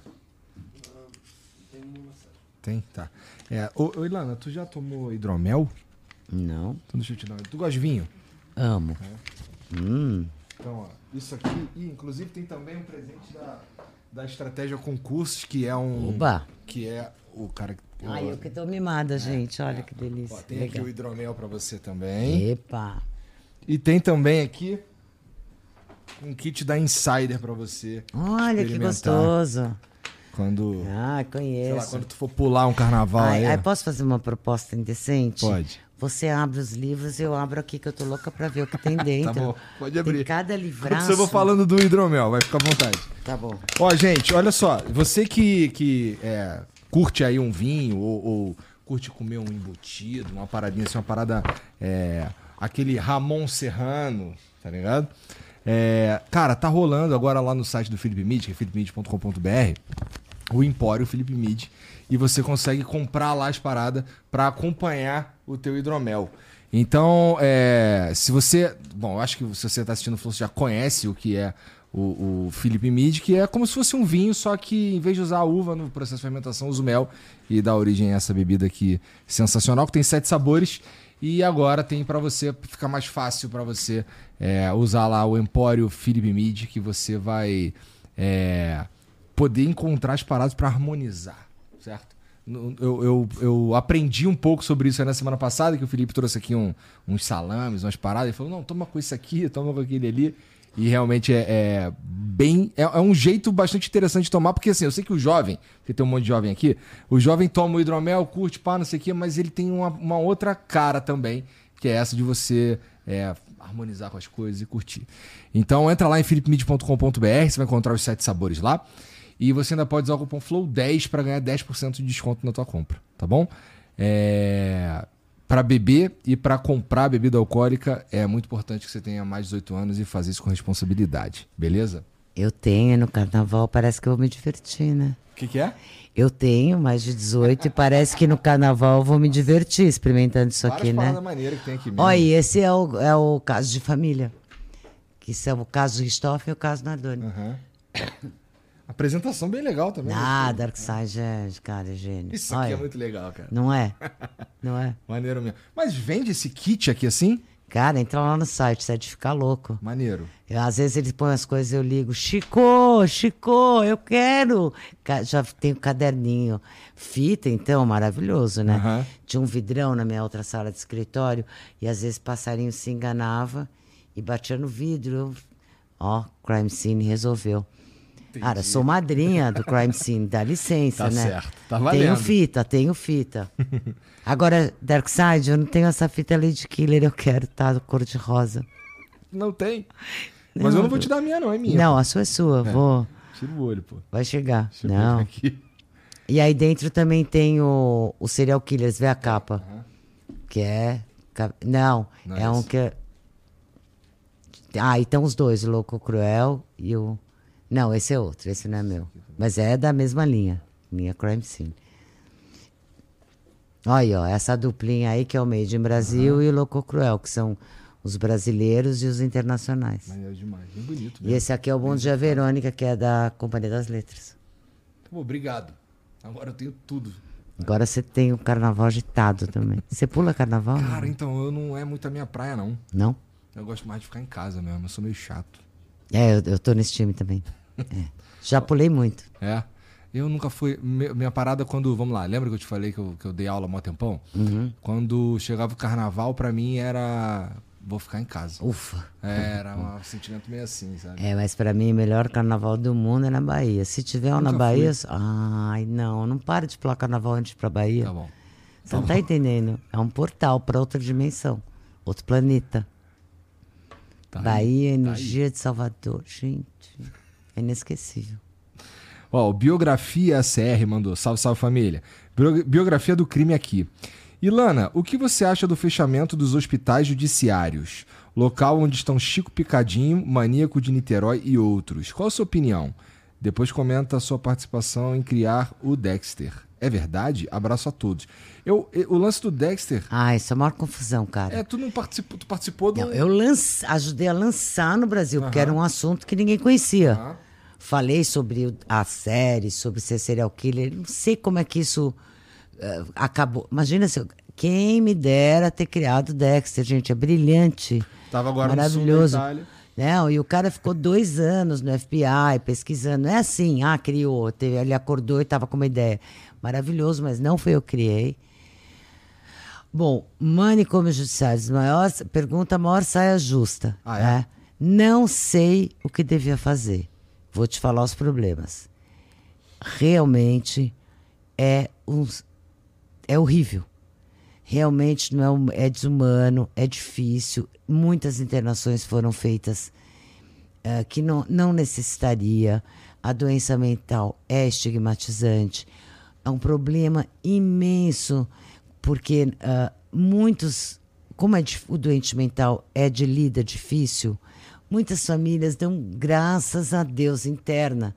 Tem? Tá. É, ô, ô, Ilana, tu já tomou hidromel? Não. Então deixa eu te dar. Tu gosta de vinho? Amo. É. Hum. Então, ó, isso aqui. E inclusive tem também um presente da, da Estratégia Concursos, que é um. Oba. Que é o cara que. Ai, eu que tô mimada, gente. Olha que delícia. Ó, tem aqui Legal. o hidromel pra você também. Epa. E tem também aqui um kit da Insider pra você. Olha que gostoso. Quando. Ah, conheço. lá, quando tu for pular um carnaval Ai, aí. posso fazer uma proposta indecente? Pode. Você abre os livros, eu abro aqui que eu tô louca pra ver o que tem <laughs> dentro. Tá bom, pode abrir. Tem cada livraço. eu vou falando do hidromel, vai ficar à vontade. Tá bom. Ó, gente, olha só. Você que, que é, curte aí um vinho ou, ou curte comer um embutido, uma paradinha assim, uma parada. é, aquele Ramon Serrano, tá ligado? É, cara, tá rolando agora lá no site do Felipe Mid, que é philipemid.com.br, o Empório Felipe Mid. E você consegue comprar lá as paradas pra acompanhar o teu hidromel. Então, é, se você. Bom, eu acho que se você tá assistindo o você já conhece o que é o, o Felipe Mid, que é como se fosse um vinho, só que em vez de usar a uva no processo de fermentação, usa o mel e dá origem a essa bebida aqui sensacional, que tem sete sabores. E agora tem pra você, ficar mais fácil pra você é, usar lá o Empório Felipe Mid, que você vai é, poder encontrar as paradas pra harmonizar, certo? Eu, eu, eu aprendi um pouco sobre isso na semana passada, que o Felipe trouxe aqui um- uns salames, umas paradas, e falou, não, toma com isso aqui, toma com aquele ali. E realmente é, é bem. É, é um jeito bastante interessante de tomar, porque assim, eu sei que o jovem, porque tem um monte de jovem aqui, o jovem toma o hidromel, curte, pá, não sei o quê, mas ele tem uma, uma outra cara também, que é essa de você é, harmonizar com as coisas e curtir. Então entra lá em philipmid.com.br, você vai encontrar os sete sabores lá. E você ainda pode usar o cupom FLOW10 para ganhar 10% de desconto na tua compra, tá bom? É... Para beber e para comprar bebida alcoólica é muito importante que você tenha mais de 18 anos e fazer isso com responsabilidade, beleza? Eu tenho no carnaval, parece que eu vou me divertir, né? O que, que é? Eu tenho mais de 18 e parece que no carnaval eu vou me divertir experimentando isso aqui, né? maneiras que tem aqui mesmo. Olha, e esse é o, é o caso de família. Que é o caso do Ristoff e o caso da Doni. Aham. <coughs> Apresentação bem legal também. Ah, Darkseid é, cara, é gênio. Isso aqui Olha, é muito legal, cara. Não é? Não é? <laughs> Maneiro mesmo. Mas vende esse kit aqui assim? Cara, entra lá no site, você é de ficar louco. Maneiro. Eu, às vezes eles põem as coisas eu ligo, Chico, Chico, eu quero. Ca- Já tem o caderninho. Fita, então, maravilhoso, né? Aham. Tinha um vidrão na minha outra sala de escritório e às vezes passarinho se enganava e batia no vidro. Ó, Crime Scene resolveu. Cara, sou madrinha do Crime Scene, dá licença, Tá né? certo, tá Tenho valendo. fita, tenho fita. <laughs> Agora, Darkseid, eu não tenho essa fita Lady Killer, eu quero, tá? Cor de rosa. Não tem. Mas eu não vou te dar a minha, não, é minha. Não, a sua é sua, vou. Tira o olho, pô. Vai chegar. Deixa não. aqui. E aí dentro também tem o, o Serial Killers, vê a capa. Que é. Não, Não é é um que. Ah, e tem os dois, o Louco Cruel e o. Não, esse é outro, esse não é meu. Mas é da mesma linha. Minha Crime Scene. Olha aí, ó, essa duplinha aí que é o Made in Brasil e o Louco Cruel, que são os brasileiros e os internacionais. Maneiro demais. Bem bonito E mesmo. esse aqui é o Bom Dia Verônica, que é da Companhia das Letras. Pô, obrigado. Agora eu tenho tudo. Agora você tem o carnaval agitado também. Você pula carnaval? Cara, então, eu não é muito a minha praia, não. Não? Eu gosto mais de ficar em casa mesmo. Eu sou meio chato. É, eu, eu tô nesse time também. É. Já pulei muito. É. Eu nunca fui. Minha parada quando. Vamos lá, lembra que eu te falei que eu, que eu dei aula há mó tempão? Uhum. Quando chegava o carnaval, pra mim era. Vou ficar em casa. Ufa. É, era um sentimento meio assim, sabe? É, mas pra mim o melhor carnaval do mundo é na Bahia. Se tiver um na Bahia. Ai, não, não para de pular carnaval antes pra Bahia. Tá bom. Você não tá entendendo? É um portal pra outra dimensão. Outro planeta. Tá aí, Bahia, tá energia de Salvador. Gente, é inesquecível. Ó, Biografia ACR mandou. Salve, salve família. Bio- Biografia do crime aqui. Ilana, o que você acha do fechamento dos hospitais judiciários? Local onde estão Chico Picadinho, Maníaco de Niterói e outros. Qual a sua opinião? Depois comenta a sua participação em criar o Dexter. É verdade? Abraço a todos. Eu, eu- o lance do Dexter. Ah, isso é a maior confusão, cara. É, tu não participou, tu participou do. Não, eu lance- ajudei a lançar no Brasil, porque era um assunto que ninguém conhecia. Falei sobre a série, sobre ser serial killer. Não sei como é que isso eh, acabou. Imagina eu- quem me dera ter criado Dexter, gente, é brilhante. Tava agora no maravilhoso. Itália. Não, e o cara ficou dois anos no FBI pesquisando. Não é assim, ah, criou, teve, ele acordou e estava com uma ideia. Maravilhoso, mas não foi eu que criei. Bom, manicômio judiciários, maior, pergunta maior saia justa. Ah, é? né? Não sei o que devia fazer. Vou te falar os problemas. Realmente é, um, é horrível. Realmente não é, um- é desumano, é difícil. Muitas internações foram feitas eh, que não, não necessitaria. A doença mental é estigmatizante. É um problema imenso, porque ah, muitos, como é dif- o doente mental é de lida difícil, muitas famílias dão graças a Deus interna.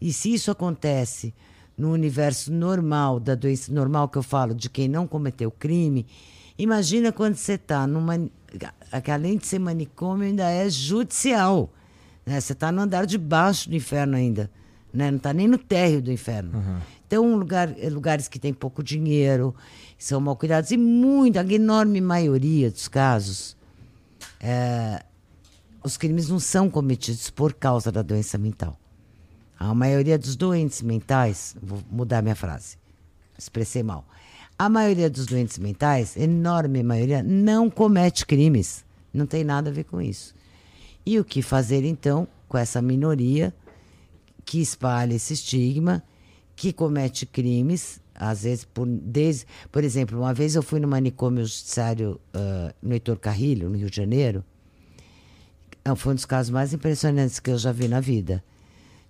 E se isso acontece no universo normal, da doença normal que eu falo, de quem não cometeu crime, imagina quando você está numa. que Além de ser manicômio, ainda é judicial. Né? Você está no andar de baixo do inferno ainda. Né? Não está nem no térreo do inferno. Então, lugar, eh, lugares que têm pouco dinheiro, são mal cuidados, e muita, a enorme maioria dos casos, eh, os crimes não são cometidos por causa da doença mental. A maioria dos doentes mentais, vou mudar minha frase, expressei mal. A maioria dos doentes mentais, enorme maioria, não comete crimes. Não tem nada a ver com isso. E o que fazer então com essa minoria que espalha esse estigma, que comete crimes, às vezes por desde, por exemplo, uma vez eu fui no manicômio judiciário ah, no Heitor Carrilho, no Rio de Janeiro, é, foi um dos casos mais impressionantes que eu já vi na vida.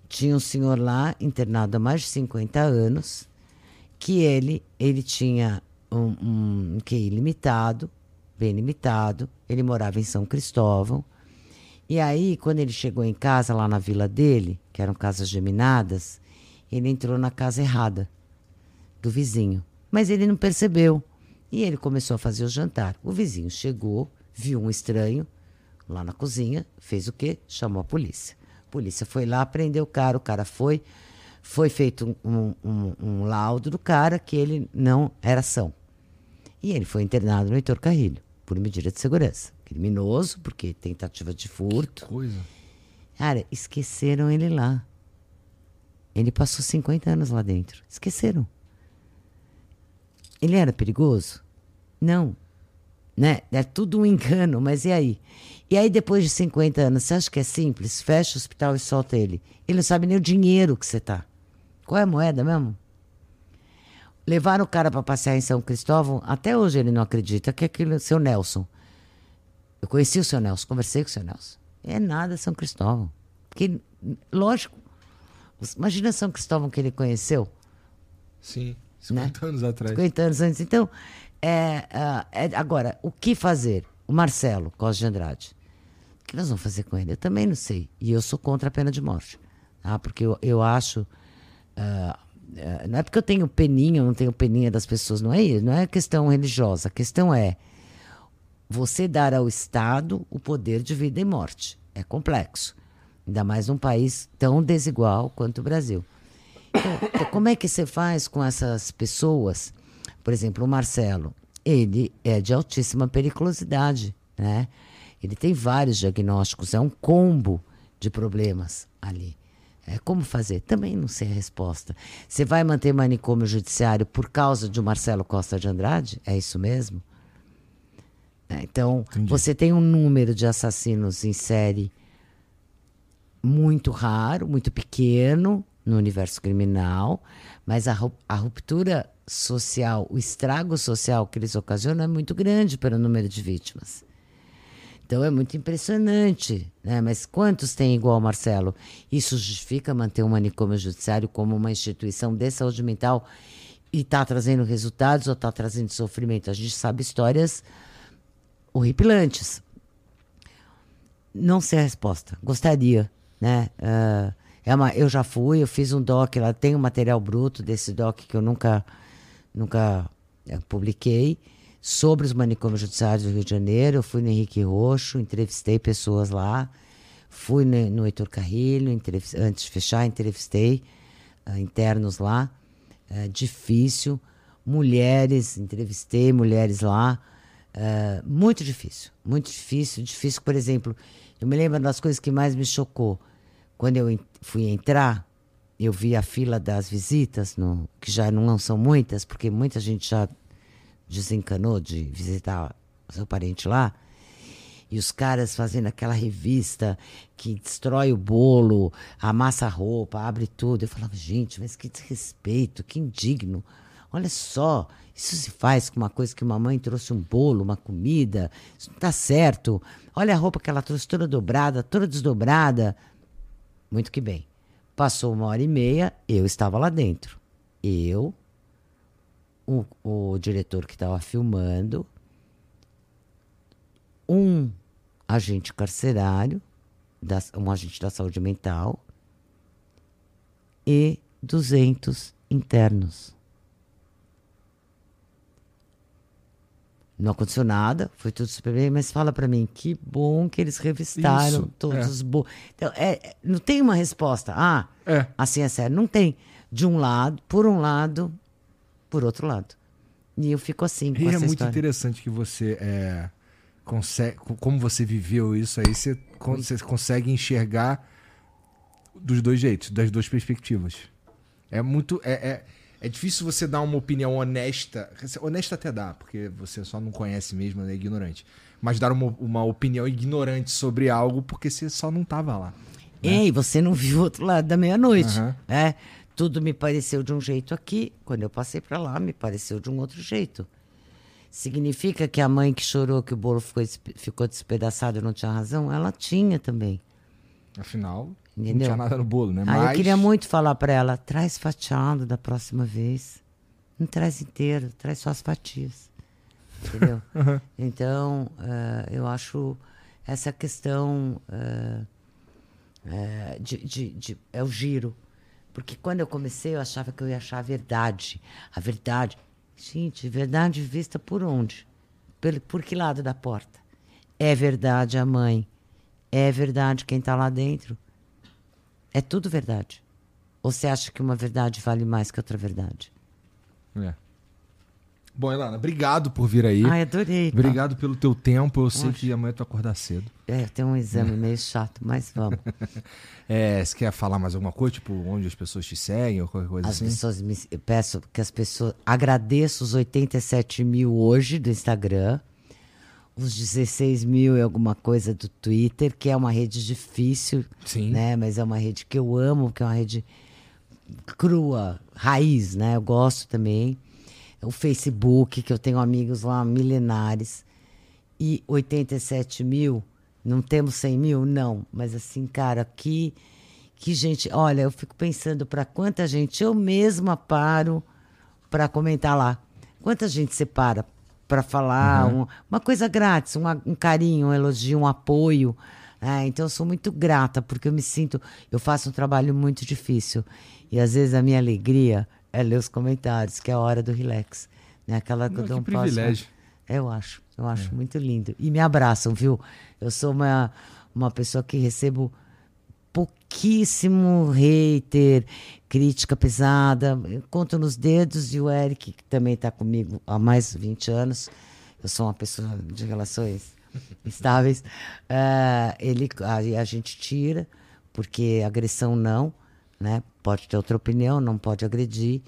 Tinha um senhor lá, internado há mais de 50 anos, que ele, ele tinha um, um QI limitado, bem limitado, ele morava em São Cristóvão. E aí, quando ele chegou em casa, lá na vila dele, que eram casas geminadas, ele entrou na casa errada do vizinho. Mas ele não percebeu. E ele começou a fazer o jantar. O vizinho chegou, viu um estranho lá na cozinha, fez o quê? Chamou a polícia. A polícia foi lá, prendeu o cara. O cara foi, foi feito um, um- um laudo do cara que ele não era são. E ele foi internado no Heitor Carrilho, por medida de segurança. Criminoso, porque tentativa de furto. Coisa. Cara, esqueceram ele lá. Ele passou 50 anos lá dentro. Esqueceram. Ele era perigoso? Não. Né? É tudo um engano, mas e aí? E aí, depois de 50 anos, você acha que é simples? Fecha o hospital e solta ele. Ele não sabe nem o dinheiro que você tá. Qual é a moeda mesmo? Levaram o cara para passear em São Cristóvão. Até hoje ele não acredita que é seu Nelson. Eu conheci o seu Nelson, conversei com o seu Nelson. É nada São Cristóvão. Porque, lógico, imagina São Cristóvão que ele conheceu Sim. 50 anos atrás. 50 anos antes. Então, é, ah, é- agora, o que fazer? O Marcelo Costa de Andrade. O que nós vamos fazer com ele? Eu também não sei. E eu sou contra a pena de morte. Tá? Porque eu, eu acho. ah, não é porque eu tenho peninha, eu não tenho peninha das pessoas, não é isso. Não é questão religiosa. A questão é você dar ao Estado o poder de vida e morte. É complexo. Ainda mais num país tão desigual quanto o Brasil. Então, como é que você faz com essas pessoas? Por exemplo, o Marcelo, ele é de altíssima periculosidade, né? Ele tem vários diagnósticos, é um combo de problemas ali. É, como fazer? Também não sei a resposta. Você vai manter manicômio judiciário por causa de Marcelo Costa de Andrade? É isso mesmo? É, Então, você tem um número de assassinos em série muito raro, muito pequeno no universo criminal, mas a, a ruptura social, o estrago social que eles ocasionam é muito grande pelo número de vítimas. Então é muito impressionante, né? Mas quantos tem igual Marcelo? Isso justifica manter o manicômio judiciário como uma instituição de saúde mental e está trazendo resultados ou está trazendo sofrimento? A gente sabe histórias horripilantes. Não sei a resposta. Gostaria, né? Ah, é uma, eu já fui, eu fiz um doc, lá tem um material bruto desse doc que eu nunca, nunca eh, publiquei sobre os manicômios judiciários do Rio de Janeiro. Eu fui no Henrique Roxo, entrevistei pessoas lá. Fui no, no Heitor Carrilho, antes de fechar, entrevistei ah, internos lá. É difícil, mulheres, entrevistei mulheres lá. É, muito difícil, muito difícil. Difícil, por exemplo, eu me lembro das coisas que mais me chocou. Quando eu fui entrar, eu vi a fila das visitas, no, que já não são muitas, porque muita gente já desencanou de visitar seu parente lá. E os caras fazendo aquela revista que destrói o bolo, amassa a roupa, abre tudo. Eu falava, gente, mas que desrespeito, que indigno. Olha só, isso se faz com uma coisa que uma mãe trouxe um bolo, uma comida. Isso não está certo. Olha a roupa que ela trouxe toda dobrada, toda desdobrada. Muito que bem. Passou uma hora e meia, eu estava lá dentro. Eu, o, o diretor que estava filmando, um agente carcerário, da, um agente da saúde mental e 200 internos. Não aconteceu nada, foi tudo super bem, mas fala para mim, que bom que eles revistaram Isso, todos é. os bolos. Então, é, é, não tem uma resposta. Ah, É. assim é sério. Não tem. De um lado, por um lado, por outro lado. E eu fico assim E é muito história. interessante que você é, consegue, co- como você viveu isso aí, você, você consegue enxergar dos dois jeitos, das duas perspectivas. É muito. É, é, é difícil você dar uma opinião honesta. Honesta até dá, porque você só não conhece mesmo, é ignorante. Mas dar uma, uma opinião ignorante sobre algo porque você só não tava lá. Ei, você não viu o outro lado da meia-noite. Aham. É, tudo me pareceu de um jeito aqui, quando eu passei para lá, me pareceu de um outro jeito. Significa que a mãe que chorou que o bolo ficou, ficou despedaçado não tinha razão? Ela tinha também. Afinal, não Entendeu? tinha nada no bolo, né? Ah, Mas. eu queria muito falar para ela, traz fatiado da próxima vez. Não traz inteiro, traz só as fatias. Entendeu? <laughs> Então, eh, eu acho essa questão eh, eh, de, de- de- é o giro. Porque quando eu comecei, eu achava que eu ia achar a verdade. A verdade. Gente, verdade vista por onde? Pelo, por que lado da porta? É verdade a mãe. É verdade quem está lá dentro. É tudo verdade. Ou você acha que uma verdade vale mais que outra verdade? É. Bom, Elana, obrigado por vir aí. Ai, adorei. tá? Obrigado pelo teu tempo. Eu sei Oxe. que amanhã tu acordar cedo. É, eu tenho um exame meio chato, mas vamos. <laughs> É, você quer falar mais alguma coisa? Tipo, onde as pessoas te seguem ou qualquer coisa As assim? pessoas me. Eu peço que as pessoas. Agradeço os 87 mil hoje do Instagram, os 16 mil e alguma coisa do Twitter, que é uma rede difícil, Sim. né? Mas é uma rede que eu amo, que é uma rede crua, raiz, né? Eu gosto também. O Facebook, que eu tenho amigos lá milenares. E 87 mil, não temos 100 mil? Não. Mas assim, cara, que, que gente. Olha, eu fico pensando para quanta gente eu mesma paro para comentar lá. Quanta gente você para falar um- uma coisa grátis, um, um carinho, um elogio, um apoio. né? então eu sou muito grata porque eu me sinto, eu faço um trabalho muito difícil e às vezes a minha alegria é ler os comentários, que é a hora do relax, né? Aquela que eu Ah, dou um passo- privilégio. eu acho, eu acho muito lindo. E me abraçam, viu? Eu sou uma, uma pessoa que recebo pouquíssimo hater, crítica pesada. Eu conto nos dedos e o Eric, que também está comigo há mais de 20 anos. Eu sou uma pessoa de relações <laughs> estáveis. eh, ele, a, a gente tira, porque agressão não, né? Pode ter outra opinião, não pode agredir,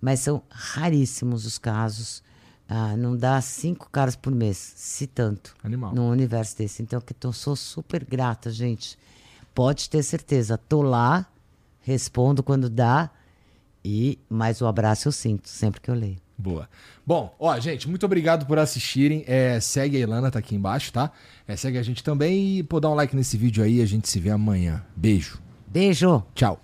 mas são raríssimos os casos. Ah, não dá cinco caras por mês, se tanto, Animal. num universo desse. Então, que eu sou super grata, gente. Pode ter certeza. Tô lá, respondo quando dá, e mais o abraço eu sinto sempre que eu leio. Boa. Bom, ó, gente, muito obrigado por assistirem. É, segue a Ilana, tá aqui embaixo, tá? É, segue a gente também e pô, dá um like nesse vídeo aí. A gente se vê amanhã. Beijo. Beijo! Tchau.